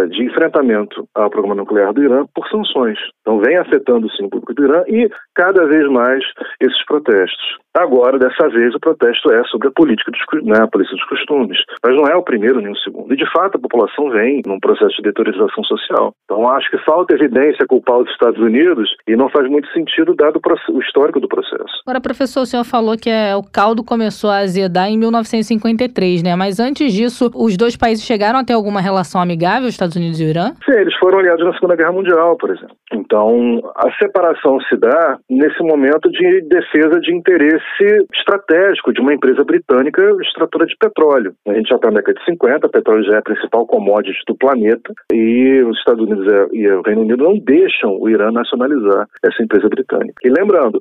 de enfrentamento ao programa nuclear do Irã por sanções. Então vem afetando sim o público do Irã e cada vez mais esses protestos. Agora, dessa vez, o protesto é sobre a política dos, né, a polícia dos costumes. Mas não é o primeiro nem o segundo. E, de fato, a população vem num processo de deteriorização social. Então, acho que falta evidência culpar os Estados Unidos e não faz muito sentido, dado o histórico do processo. Agora, professor, o senhor falou que é, o caldo começou a azedar em 1953, né? Mas antes disso, os dois países chegaram a ter alguma relação amigável, os Estados Unidos e o Irã? Sim, eles foram aliados na Segunda Guerra Mundial, por exemplo. Então, a separação se dá nesse momento de defesa de interesse estratégico de uma empresa britânica extratora de petróleo. A gente já está na década de 50, petróleo já é a principal commodity do planeta e os Estados Unidos e o Reino Unido não deixam o Irã nacionalizar essa empresa britânica. E lembrando,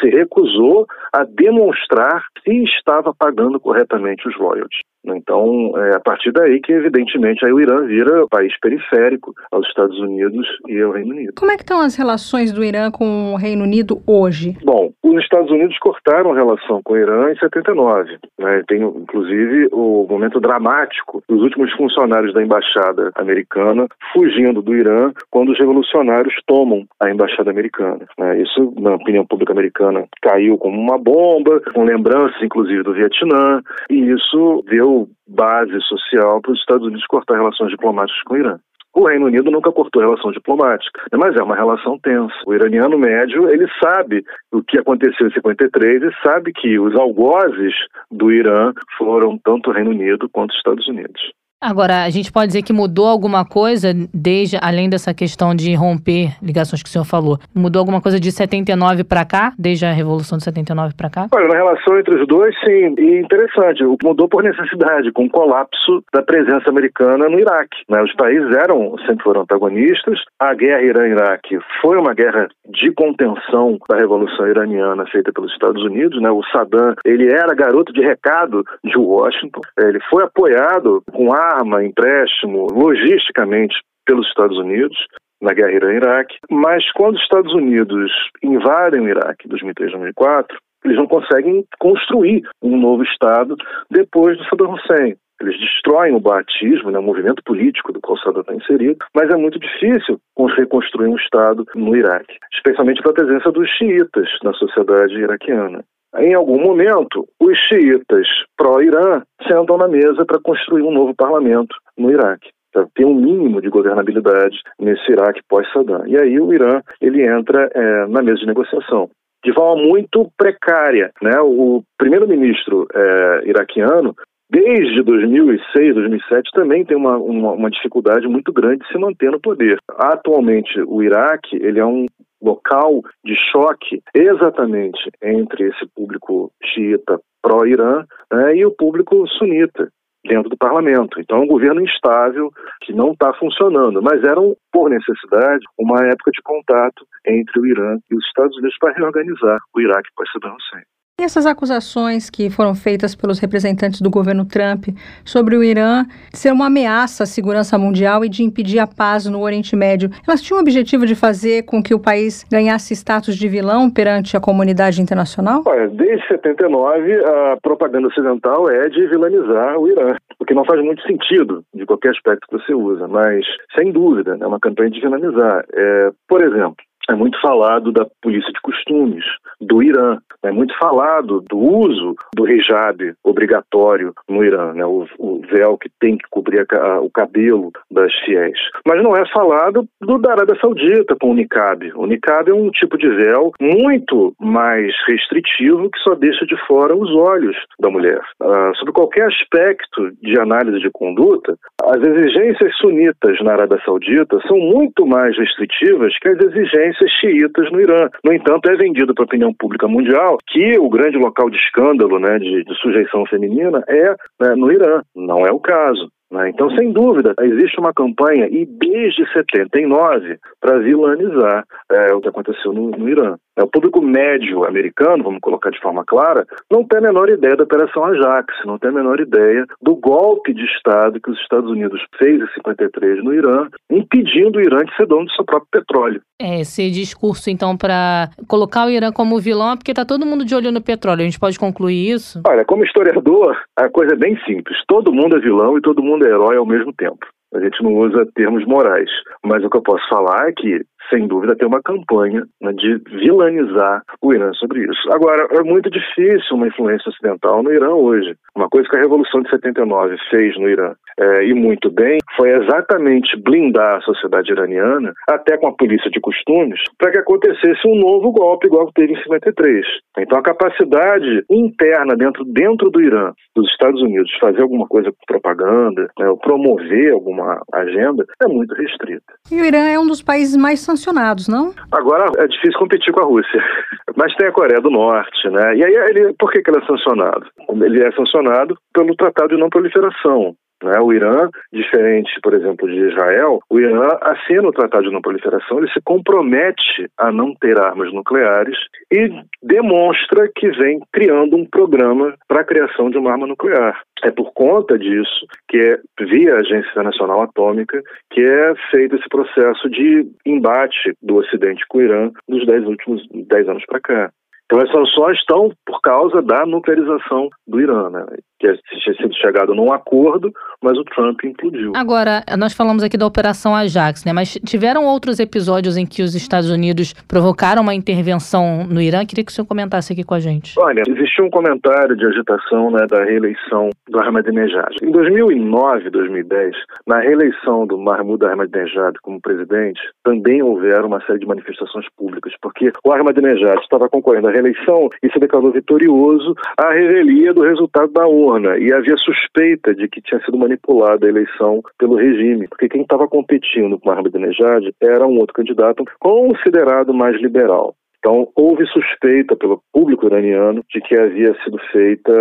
se recusou a demonstrar se estava pagando corretamente os royalties. Então, é a partir daí que, evidentemente, aí o Irã vira país periférico aos Estados Unidos e ao Reino Unido. Como é que estão as relações do Irã com o Reino Unido hoje? Bom, os Estados Unidos cortaram a relação com o Irã em 79. Né? Tem, inclusive, o momento dramático dos últimos funcionários da embaixada americana fugindo do Irã quando os revolucionários tomam a embaixada americana. Né? Isso, na opinião pública americana, caiu como uma bomba, com lembranças, inclusive, do Vietnã, e isso deu base social para os Estados Unidos cortar relações diplomáticas com o Irã. O Reino Unido nunca cortou relação diplomática, mas é uma relação tensa. O iraniano médio, ele sabe o que aconteceu em 53 e sabe que os algozes do Irã foram tanto o Reino Unido quanto os Estados Unidos. Agora, a gente pode dizer que mudou alguma coisa, desde além dessa questão de romper ligações que o senhor falou. Mudou alguma coisa de 79 para cá, desde a Revolução de 79 para cá? Olha, na relação entre os dois, sim. E interessante, mudou por necessidade, com o colapso da presença americana no Iraque. Né? Os países eram, sempre foram antagonistas. A guerra Irã-Iraque foi uma guerra de contenção da Revolução Iraniana feita pelos Estados Unidos. Né? O Saddam, ele era garoto de recado de Washington. Ele foi apoiado com a arma, empréstimo, logisticamente pelos Estados Unidos na guerra Irã-Iraque, mas quando os Estados Unidos invadem o Iraque em 2003, 2004, eles não conseguem construir um novo Estado depois do Saddam Hussein. Eles destroem o baatismo, né, o movimento político do qual Saddam está inserido, mas é muito difícil reconstruir um Estado no Iraque, especialmente pela presença dos xiitas na sociedade iraquiana. Em algum momento, os xiitas pró-Irã sentam na mesa para construir um novo parlamento no Iraque ter um mínimo de governabilidade nesse Iraque pós-Saddam. E aí o Irã ele entra é, na mesa de negociação de forma muito precária. Né? O primeiro-ministro é, iraquiano desde 2006, 2007, também tem uma, uma, uma, dificuldade muito grande de se manter no poder. Atualmente, o Iraque ele é um local de choque exatamente entre esse público xiita pró-Irã né, e o público sunita dentro do parlamento. Então é um governo instável que não está funcionando, mas era, por necessidade, uma época de contato entre o Irã e os Estados Unidos para reorganizar o Iraque pós-Saddam Hussein. E essas acusações que foram feitas pelos representantes do governo Trump sobre o Irã ser uma ameaça à segurança mundial e de impedir a paz no Oriente Médio, elas tinham o objetivo de fazer com que o país ganhasse status de vilão perante a comunidade internacional? Olha, desde 79, a propaganda ocidental é de vilanizar o Irã, o que não faz muito sentido de qualquer aspecto que você usa, mas sem dúvida é uma campanha de vilanizar. É, por exemplo, é muito falado da polícia de costumes do Irã, é muito falado do uso do hijab obrigatório no Irã, né? o, o véu que tem que cobrir a, o cabelo das fiéis. Mas não é falado do da Arábia Saudita com o niqab. O niqab é um tipo de véu muito mais restritivo que só deixa de fora os olhos da mulher. Ah, sobre qualquer aspecto de análise de conduta, as exigências sunitas na Arábia Saudita são muito mais restritivas que as exigências xiitas no Irã. No entanto, é vendido para a opinião pública mundial que o grande local de escândalo, né, de, de sujeição feminina é né, no Irã. Não é o caso. Né? Então, sem dúvida, existe uma campanha, e desde 79, para vilanizar é, o que aconteceu no, no Irã. É, o público médio americano, vamos colocar de forma clara, não tem a menor ideia da Operação Ajax, não tem a menor ideia do golpe de Estado que os Estados Unidos fez em 53 no Irã, impedindo o Irã de ser dono do seu próprio petróleo. É, esse discurso, então, para colocar o Irã como vilão, é porque está todo mundo de olho no petróleo. A gente pode concluir isso? Olha, como historiador, a coisa é bem simples. Todo mundo é vilão e todo mundo é herói ao mesmo tempo. A gente não usa termos morais. Mas o que eu posso falar é que sem dúvida, tem uma campanha né, de vilanizar o Irã sobre isso. Agora, é muito difícil uma influência ocidental no Irã hoje. Uma coisa que a Revolução de 79 fez no Irã, é, e muito bem, foi exatamente blindar a sociedade iraniana, até com a polícia de costumes, para que acontecesse um novo golpe igual que teve em 53. Então, a capacidade interna dentro, dentro do Irã, dos Estados Unidos, de fazer alguma coisa com propaganda, né, ou promover alguma agenda, é muito restrita. E o Irã é um dos países mais sancionados, não? Agora é difícil competir com a Rússia. Mas tem a Coreia do Norte, né? E aí ele, por que, que ele é sancionado? Ele é sancionado pelo Tratado de Não Proliferação. Né? O Irã, diferente, por exemplo, de Israel, o Irã assina o Tratado de Não Proliferação, ele se compromete a não ter armas nucleares e demonstra que vem criando um programa para a criação de uma arma nuclear. É por conta disso que é via a Agência Internacional Atômica que é feito esse processo de embate do Ocidente com o Irã nos dez últimos dez anos para cá. Então as sanções estão por causa da nuclearização do Irã. Né? Que tinha sido chegado num acordo, mas o Trump implodiu. Agora, nós falamos aqui da Operação Ajax, né? Mas tiveram outros episódios em que os Estados Unidos provocaram uma intervenção no Irã? Queria que o senhor comentasse aqui com a gente. Olha, existiu um comentário de agitação né, da reeleição do Ahmadinejad. Em 2009, 2010, na reeleição do Mahmoud Ahmadinejad como presidente, também houveram uma série de manifestações públicas, porque o Ahmadinejad estava concorrendo à reeleição e se declarou vitorioso à revelia do resultado da urna e havia suspeita de que tinha sido manipulada a eleição pelo regime, porque quem estava competindo com Ahmadinejad era um outro candidato considerado mais liberal. Então, houve suspeita pelo público iraniano de que havia sido feita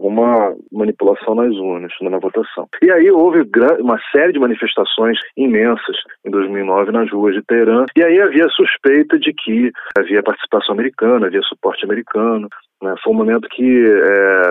uma manipulação nas urnas, na votação. E aí houve uma série de manifestações imensas em 2009 nas ruas de Teherã, e aí havia suspeita de que havia participação americana, havia suporte americano. Né? Foi um momento que é,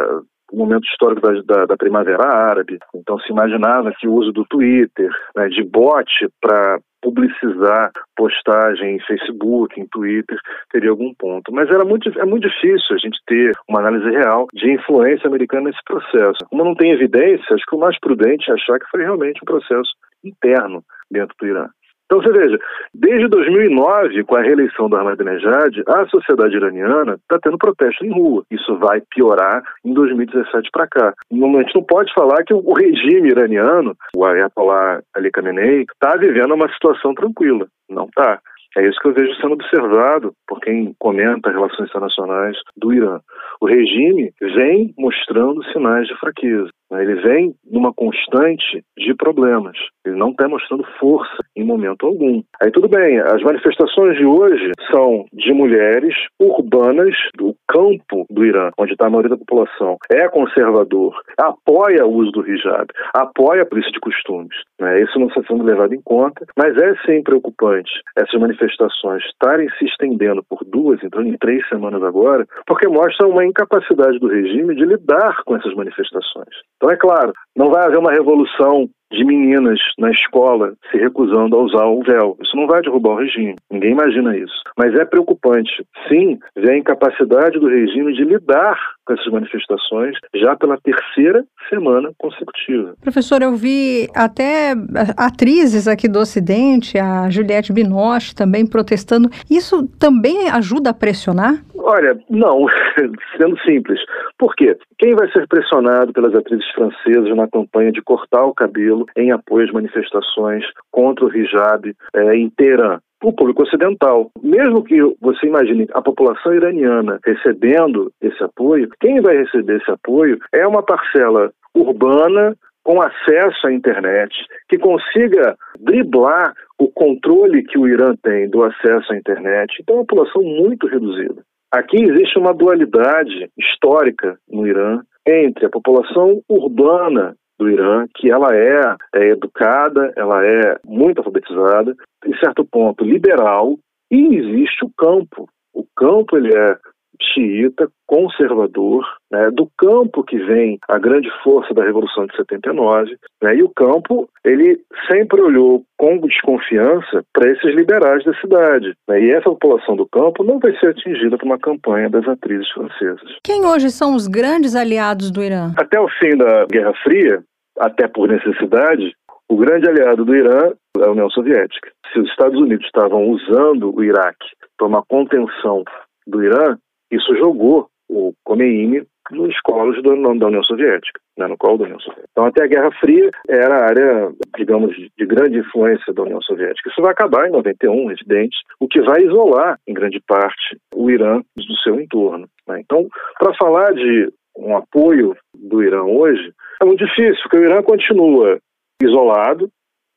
o momento histórico da, da, da, Primavera Árabe. Então se imaginava que o uso do Twitter, né, de bot para publicizar postagem em Facebook, em Twitter, teria algum ponto. Mas era muito, é muito difícil a gente ter uma análise real de influência americana nesse processo. Como não tem evidência, acho que o mais prudente é achar que foi realmente um processo interno dentro do Irã. Então você veja, desde 2009, com a reeleição do Ahmadinejad, a sociedade iraniana está tendo protesto em rua. Isso vai piorar em 2017 para cá. A gente não pode falar que o regime iraniano, o Ayatollah Ali Khamenei, está vivendo uma situação tranquila. Não está. É isso que eu vejo sendo observado por quem comenta relações internacionais do Irã. O regime vem mostrando sinais de fraqueza. Né? Ele vem numa constante de problemas. Ele não está mostrando força em momento algum. Aí tudo bem, as manifestações de hoje são de mulheres urbanas do campo do Irã, onde está a maioria da população. É conservador, apoia o uso do hijab, apoia a polícia de costumes. Né? Isso não está sendo levado em conta, mas é sim preocupante essas manifestações estarem se estendendo por duas, entrando em três semanas agora, porque mostra uma incapacidade do regime de lidar com essas manifestações. Então, é claro, não vai haver uma revolução de meninas na escola se recusando a usar o véu. Isso não vai derrubar o regime. Ninguém imagina isso. Mas é preocupante, sim, ver a incapacidade do regime de lidar com essas manifestações já pela terceira semana consecutiva. Professor, eu vi até atrizes aqui do Ocidente, a Juliette Binoche também protestando. Isso também ajuda a pressionar? Olha, não, sendo simples. Por quê? Quem vai ser pressionado pelas atrizes francesas na campanha de cortar o cabelo em apoio às manifestações contra o hijab é, em Teherã? o público ocidental. Mesmo que você imagine a população iraniana recebendo esse apoio, quem vai receber esse apoio é uma parcela urbana com acesso à internet, que consiga driblar o controle que o Irã tem do acesso à internet. Então, é uma população muito reduzida. Aqui existe uma dualidade histórica no Irã entre a população urbana do Irã, que ela é, é educada, ela é muito alfabetizada, em certo ponto liberal, e existe o campo. O campo ele é xiita, conservador, né, do campo que vem a grande força da Revolução de 79, né, e o campo ele sempre olhou com desconfiança para esses liberais da cidade. Né, e essa população do campo não vai ser atingida por uma campanha das atrizes francesas. Quem hoje são os grandes aliados do Irã? Até o fim da Guerra Fria, até por necessidade, o grande aliado do Irã é a União Soviética. Se os Estados Unidos estavam usando o Iraque para uma contenção do Irã, isso jogou o Khomeini nos colos do, da União Soviética, né, no colo da União Soviética. Então, até a Guerra Fria era a área, digamos, de grande influência da União Soviética. Isso vai acabar em 91, evidente, o que vai isolar, em grande parte, o Irã do seu entorno. Né? Então, para falar de um apoio do Irã hoje, é muito difícil, porque o Irã continua isolado,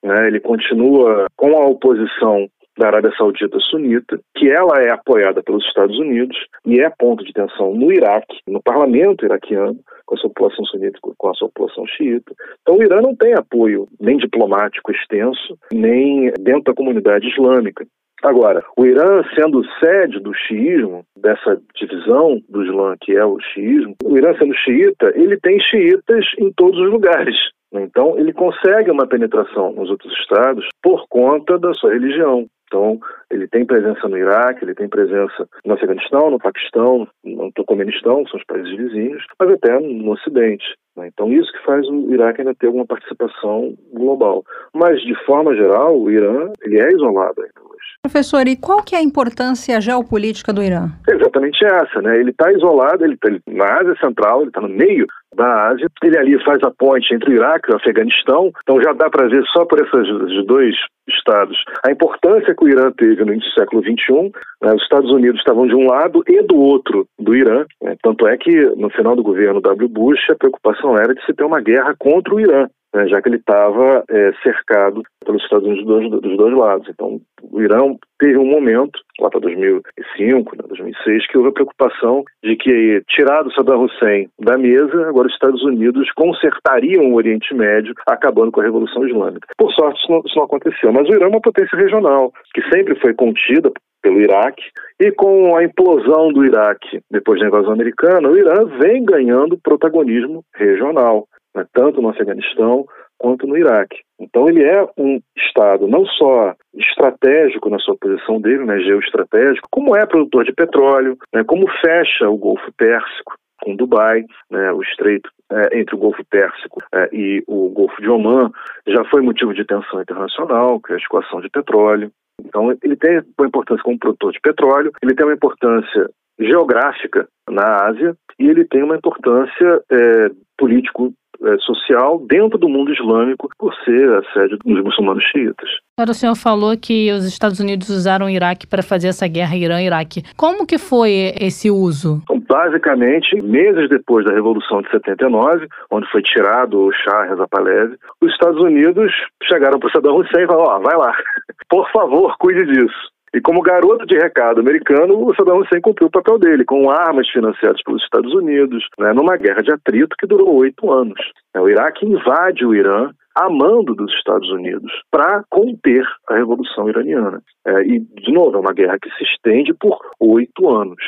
né, ele continua com a oposição da Arábia Saudita sunita, que ela é apoiada pelos Estados Unidos e é ponto de tensão no Iraque, no parlamento iraquiano, com a sua população sunita, com a sua população xiita. Então o Irã não tem apoio nem diplomático extenso, nem dentro da comunidade islâmica. Agora, o Irã sendo sede do xiismo, dessa divisão do Islã que é o xiismo, o Irã sendo xiita, ele tem xiitas em todos os lugares. Então, ele consegue uma penetração nos outros estados por conta da sua religião. Então, ele tem presença no Iraque, ele tem presença no Afeganistão, no Paquistão, no Turcomenistão, são os países vizinhos, mas até no Ocidente. Né? Então, isso que faz o Iraque ainda ter uma participação global. Mas, de forma geral, o Irã ele é isolado ainda. Professor, e qual que é a importância geopolítica do Irã? Exatamente essa, né? Ele está isolado, ele está na Ásia Central, ele está no meio da Ásia. Ele ali faz a ponte entre o Iraque e o Afeganistão. Então já dá para ver só por esses dois estados a importância que o Irã teve no início do século XXI. Né? Os Estados Unidos estavam de um lado e do outro do Irã. Né? Tanto é que no final do governo W. Bush a preocupação era de se ter uma guerra contra o Irã né, já que ele estava é, cercado pelos Estados Unidos dos dos dois, lados. Então, o Irã teve um momento, lá para 2005, né, 2006, que houve a preocupação de que, tirado Saddam Hussein da mesa, agora os Estados Unidos consertariam o Oriente Médio, acabando com a Revolução Islâmica. Por sorte, isso não, isso não aconteceu. Mas o Irã é uma potência regional, que sempre foi contida pelo Iraque, e com a implosão do Iraque depois da invasão americana, o Irã vem ganhando protagonismo regional né, tanto no Afeganistão quanto no Iraque. Então ele é um Estado não só estratégico na sua posição dele, né, geoestratégico, como é produtor de petróleo, né, como fecha o Golfo Pérsico com Dubai, né, o estreito é, entre o Golfo Pérsico é, e o Golfo de Omã já foi motivo de tensão internacional, que é a escoação de petróleo. Então ele tem uma importância como produtor de petróleo, ele tem uma importância geográfica na Ásia e ele tem uma importância é, político é, social dentro do mundo islâmico por ser a sede dos muçulmanos xiitas. Agora o senhor falou que os Estados Unidos usaram o Iraque para fazer essa guerra Irã-Iraque. Como que foi esse uso? Então, basicamente, meses depois da Revolução de 79, onde foi tirado o Shah Reza Pahlavi, os Estados Unidos chegaram para Saddam Hussein e falaram, ó, oh, vai lá, por favor, cuide disso. E como garoto de recado americano, o Saddam Hussein cumpriu o papel dele, com armas financiadas pelos Estados Unidos, né, numa guerra de atrito que durou oito anos. O Iraque invade o Irã a mando dos Estados Unidos para conter a Revolução Iraniana. É, e, de novo, é uma guerra que se estende por oito anos.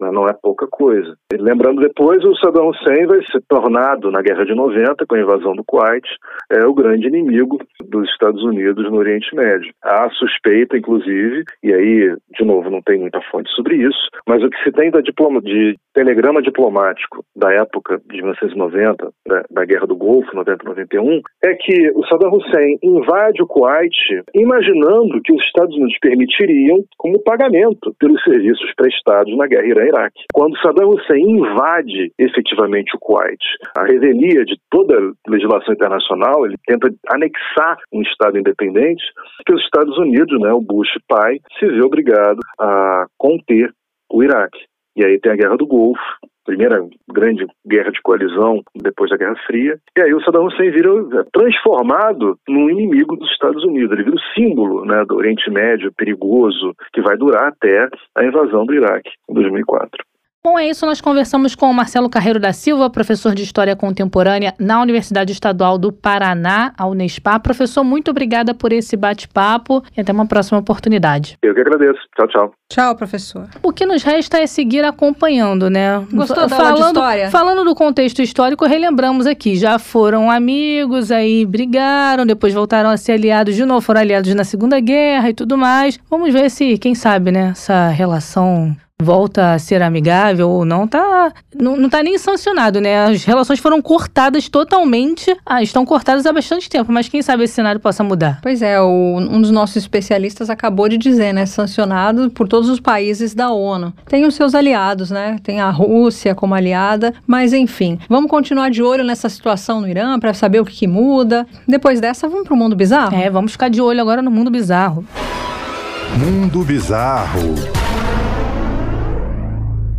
Né, não é pouca coisa. E lembrando depois, o Saddam Hussein vai ser tornado, na Guerra de 90, com a invasão do Kuwait, é o grande inimigo dos Estados Unidos no Oriente Médio. Há suspeita, inclusive, e aí, de novo, não tem muita fonte sobre isso, mas o que se tem da diploma, de telegrama diplomático da época de 1990, da, da Guerra do Golfo, 90-91, é que o Saddam Hussein invade o Kuwait imaginando que os Estados Unidos permitiriam como pagamento pelos serviços prestados na guerra Irã-Iraque. Quando Saddam Hussein invade efetivamente o Kuwait, a revelia de toda a legislação internacional, ele tenta anexar um Estado independente, que os Estados Unidos, né, o Bush pai, se vê obrigado a conter o Iraque. E aí tem a Guerra do Golfo, primeira grande guerra de coalizão depois da Guerra Fria. E aí o Saddam Hussein vira transformado num inimigo dos Estados Unidos. Ele vira o símbolo né, do Oriente Médio perigoso que vai durar até a invasão do Iraque em 2004. Bom, é isso. Nós conversamos com o Marcelo Carreiro da Silva, professor de História Contemporânea na Universidade Estadual do Paraná, a Unespa. Professor, muito obrigada por esse bate-papo e até uma próxima oportunidade. Eu que agradeço. Tchau, tchau. Tchau, professor. O que nos resta é seguir acompanhando, né? Gostou da falando, história? Falando do contexto histórico, relembramos aqui. Já foram amigos, aí brigaram, depois voltaram a ser aliados de novo, foram aliados na Segunda Guerra e tudo mais. Vamos ver se, quem sabe, né, essa relação volta a ser amigável ou não, tá não, não tá nem sancionado, né? As relações foram cortadas totalmente, ah, estão cortadas há bastante tempo, mas quem sabe esse cenário possa mudar. Pois é, o, um dos nossos especialistas acabou de dizer, né? Sancionado por todos os países da ONU. Tem os seus aliados, né? Tem a Rússia como aliada, mas enfim, vamos continuar de olho nessa situação no Irã para saber o que, que muda. Depois dessa, vamos pro mundo bizarro? É, vamos ficar de olho agora no mundo bizarro. Mundo bizarro.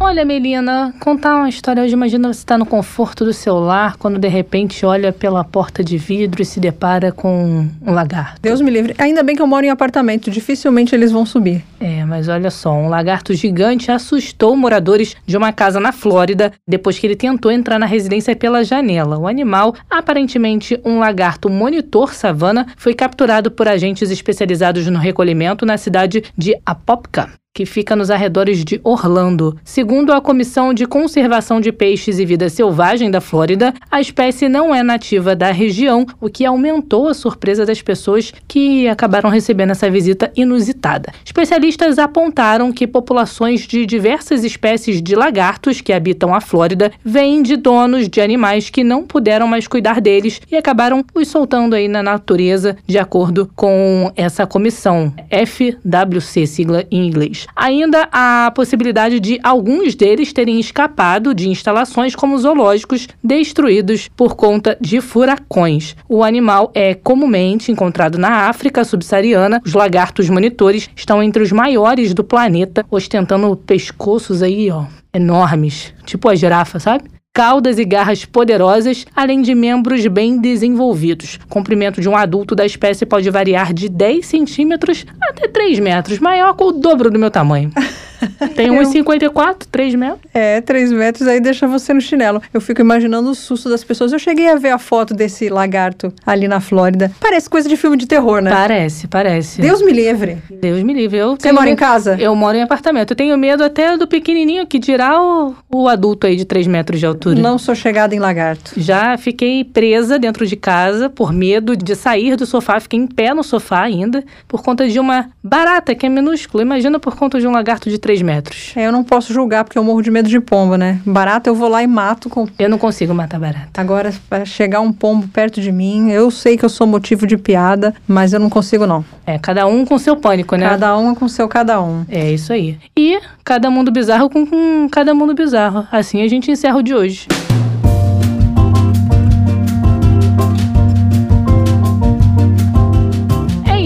Olha, Melina, contar uma história hoje. Imagina você estar tá no conforto do seu lar, quando de repente olha pela porta de vidro e se depara com um lagarto. Deus me livre. Ainda bem que eu moro em apartamento, dificilmente eles vão subir. É, mas olha só, um lagarto gigante assustou moradores de uma casa na Flórida depois que ele tentou entrar na residência pela janela. O animal, aparentemente um lagarto monitor savana, foi capturado por agentes especializados no recolhimento na cidade de Apopka. Que fica nos arredores de Orlando. Segundo a Comissão de Conservação de Peixes e Vida Selvagem da Flórida, a espécie não é nativa da região, o que aumentou a surpresa das pessoas que acabaram recebendo essa visita inusitada. Especialistas apontaram que populações de diversas espécies de lagartos que habitam a Flórida vêm de donos de animais que não puderam mais cuidar deles e acabaram os soltando aí na natureza, de acordo com essa comissão FWC, sigla em inglês. Ainda há a possibilidade de alguns deles terem escapado de instalações como zoológicos destruídos por conta de furacões. O animal é comumente encontrado na África subsaariana. Os lagartos monitores estão entre os maiores do planeta, ostentando pescoços aí, ó, enormes, tipo a girafa, sabe? Caudas e garras poderosas, além de membros bem desenvolvidos. O comprimento de um adulto da espécie pode variar de 10 centímetros até 3 metros, maior que o dobro do meu tamanho. Tem 1,54, 3 metros. É, 3 metros aí deixa você no chinelo. Eu fico imaginando o susto das pessoas. Eu cheguei a ver a foto desse lagarto ali na Flórida. Parece coisa de filme de terror, né? Parece, parece. Deus me livre. Deus me livre. Eu você mora em casa? Eu moro em apartamento. Eu tenho medo até do pequenininho que dirá o, o adulto aí de 3 metros de altura. Não sou chegada em lagarto. Já fiquei presa dentro de casa por medo de sair do sofá. Fiquei em pé no sofá ainda por conta de uma barata que é minúscula. Imagina por conta de um lagarto de 3 metros. É, eu não posso julgar porque eu morro de medo de pombo, né? Barata eu vou lá e mato. Com... Eu não consigo matar barata. Agora, para chegar um pombo perto de mim, eu sei que eu sou motivo de piada, mas eu não consigo não. É, cada um com seu pânico, né? Cada um com seu cada um. É isso aí. E cada mundo bizarro com, com cada mundo bizarro. Assim a gente encerra o de hoje.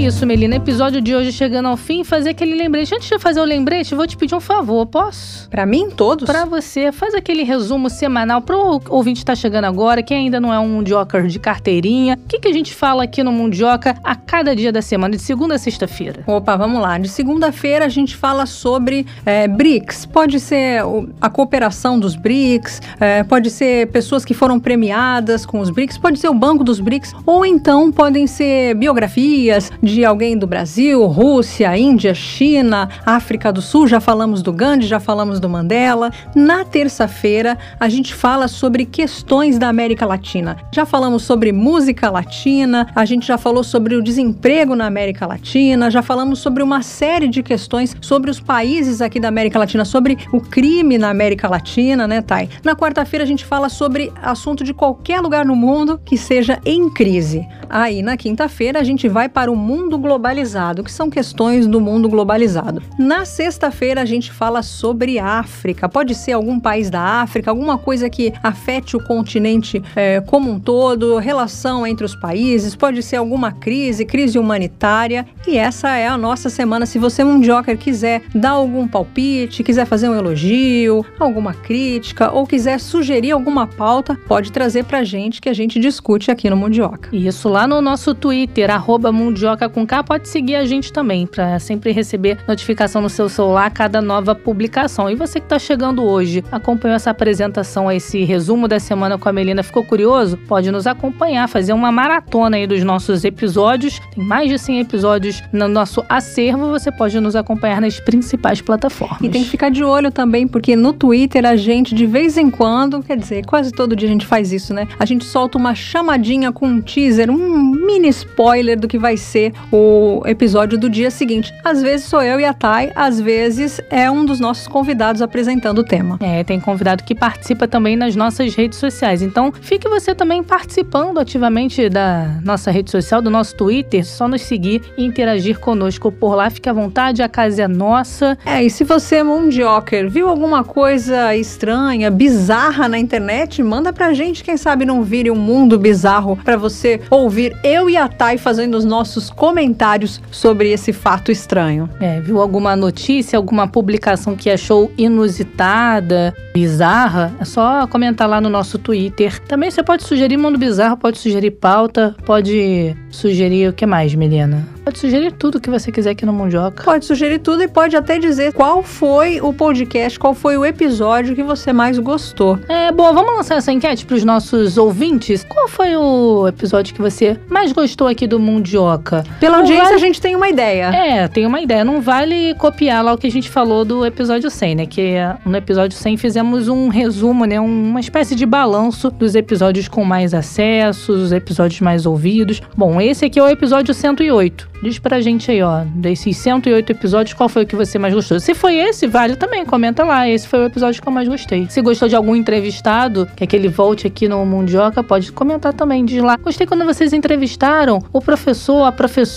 Isso, Melina. Episódio de hoje chegando ao fim, fazer aquele lembrete. Antes de fazer o lembrete, vou te pedir um favor, posso? Para mim, todos? Para você. Faz aquele resumo semanal pro ouvinte que tá chegando agora, quem ainda não é um Mundioca de carteirinha. O que, que a gente fala aqui no Mundioca a cada dia da semana, de segunda a sexta-feira? Opa, vamos lá. De segunda-feira a gente fala sobre é, BRICS. Pode ser a cooperação dos BRICS, é, pode ser pessoas que foram premiadas com os BRICS, pode ser o banco dos BRICS, ou então podem ser biografias de de alguém do Brasil, Rússia, Índia, China, África do Sul, já falamos do Gandhi, já falamos do Mandela. Na terça-feira, a gente fala sobre questões da América Latina. Já falamos sobre música latina, a gente já falou sobre o desemprego na América Latina, já falamos sobre uma série de questões sobre os países aqui da América Latina, sobre o crime na América Latina, né, Thay? Na quarta-feira, a gente fala sobre assunto de qualquer lugar no mundo que seja em crise. Aí, na quinta-feira, a gente vai para o mundo mundo globalizado, que são questões do mundo globalizado. Na sexta-feira a gente fala sobre África. Pode ser algum país da África, alguma coisa que afete o continente é, como um todo, relação entre os países, pode ser alguma crise, crise humanitária. E essa é a nossa semana. Se você, Mundioker, quiser dar algum palpite, quiser fazer um elogio, alguma crítica ou quiser sugerir alguma pauta, pode trazer pra gente que a gente discute aqui no Mundioca. Isso lá no nosso Twitter, arroba Mundioca com K, pode seguir a gente também, para sempre receber notificação no seu celular a cada nova publicação. E você que está chegando hoje, acompanhou essa apresentação, esse resumo da semana com a Melina, ficou curioso? Pode nos acompanhar, fazer uma maratona aí dos nossos episódios. Tem mais de 100 episódios no nosso acervo, você pode nos acompanhar nas principais plataformas. E tem que ficar de olho também, porque no Twitter a gente, de vez em quando, quer dizer, quase todo dia a gente faz isso, né? A gente solta uma chamadinha com um teaser, um mini spoiler do que vai ser o episódio do dia seguinte. Às vezes sou eu e a Thay, às vezes é um dos nossos convidados apresentando o tema. É, tem convidado que participa também nas nossas redes sociais. Então, fique você também participando ativamente da nossa rede social, do nosso Twitter, só nos seguir e interagir conosco por lá. Fique à vontade, a casa é nossa. É, e se você, Mundioker, viu alguma coisa estranha, bizarra na internet, manda pra gente, quem sabe não vire um mundo bizarro para você ouvir eu e a Thay fazendo os nossos comentários comentários sobre esse fato estranho. É, viu alguma notícia, alguma publicação que achou inusitada, bizarra? É só comentar lá no nosso Twitter. Também você pode sugerir mundo bizarro, pode sugerir pauta, pode sugerir o que mais, Milena? Pode sugerir tudo que você quiser aqui no Mundioca. Pode sugerir tudo e pode até dizer qual foi o podcast, qual foi o episódio que você mais gostou. É, boa, vamos lançar essa enquete para os nossos ouvintes. Qual foi o episódio que você mais gostou aqui do Mundioca? Pelo Pela audiência, vale- a gente tem uma ideia. É, tem uma ideia. Não vale copiar lá o que a gente falou do episódio 100, né? Que no episódio 100 fizemos um resumo, né? Uma espécie de balanço dos episódios com mais acessos, os episódios mais ouvidos. Bom, esse aqui é o episódio 108. Diz pra gente aí, ó, desses 108 episódios, qual foi o que você mais gostou? Se foi esse, vale também, comenta lá. Esse foi o episódio que eu mais gostei. Se gostou de algum entrevistado, quer que ele volte aqui no Mundioca, pode comentar também, diz lá. Gostei quando vocês entrevistaram o professor, a professora,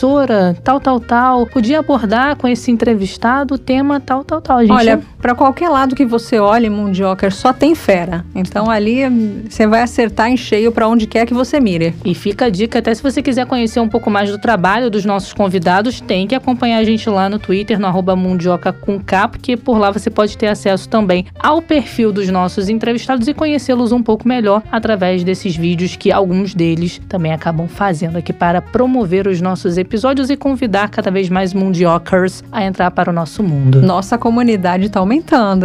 tal, tal, tal. Podia abordar com esse entrevistado o tema tal, tal, tal. Olha, pra qualquer lado que você olhe, Mundioker, só tem fera. Então ali você vai acertar em cheio pra onde quer que você mire. E fica a dica, até se você quiser conhecer um pouco mais do trabalho dos nossos convidados, tem que acompanhar a gente lá no Twitter, no arroba Mundioca com K, porque por lá você pode ter acesso também ao perfil dos nossos entrevistados e conhecê-los um pouco melhor através desses vídeos que alguns deles também acabam fazendo aqui para promover os nossos episódios e convidar cada vez mais Mundiocers a entrar para o nosso mundo. Nossa comunidade tá aumentando,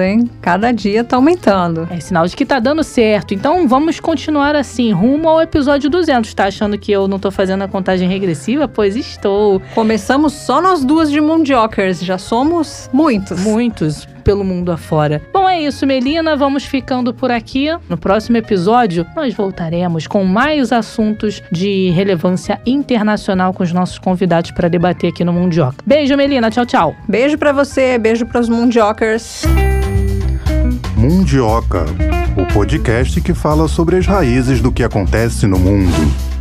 hein? Cada dia tá aumentando. É sinal de que tá dando certo. Então vamos continuar assim, rumo ao episódio 200. Tá achando que eu não tô fazendo a contagem regressiva? Pois estou. Começamos só nós duas de Mundiokers, já somos muitos. Muitos pelo mundo afora. Bom, é isso, Melina. Vamos ficando por aqui. No próximo episódio, nós voltaremos com mais assuntos de relevância internacional com os nossos convidados para debater aqui no Mundioca. Beijo, Melina. Tchau, tchau. Beijo pra você, beijo pros Mundiokers. Mundioca, o podcast que fala sobre as raízes do que acontece no mundo.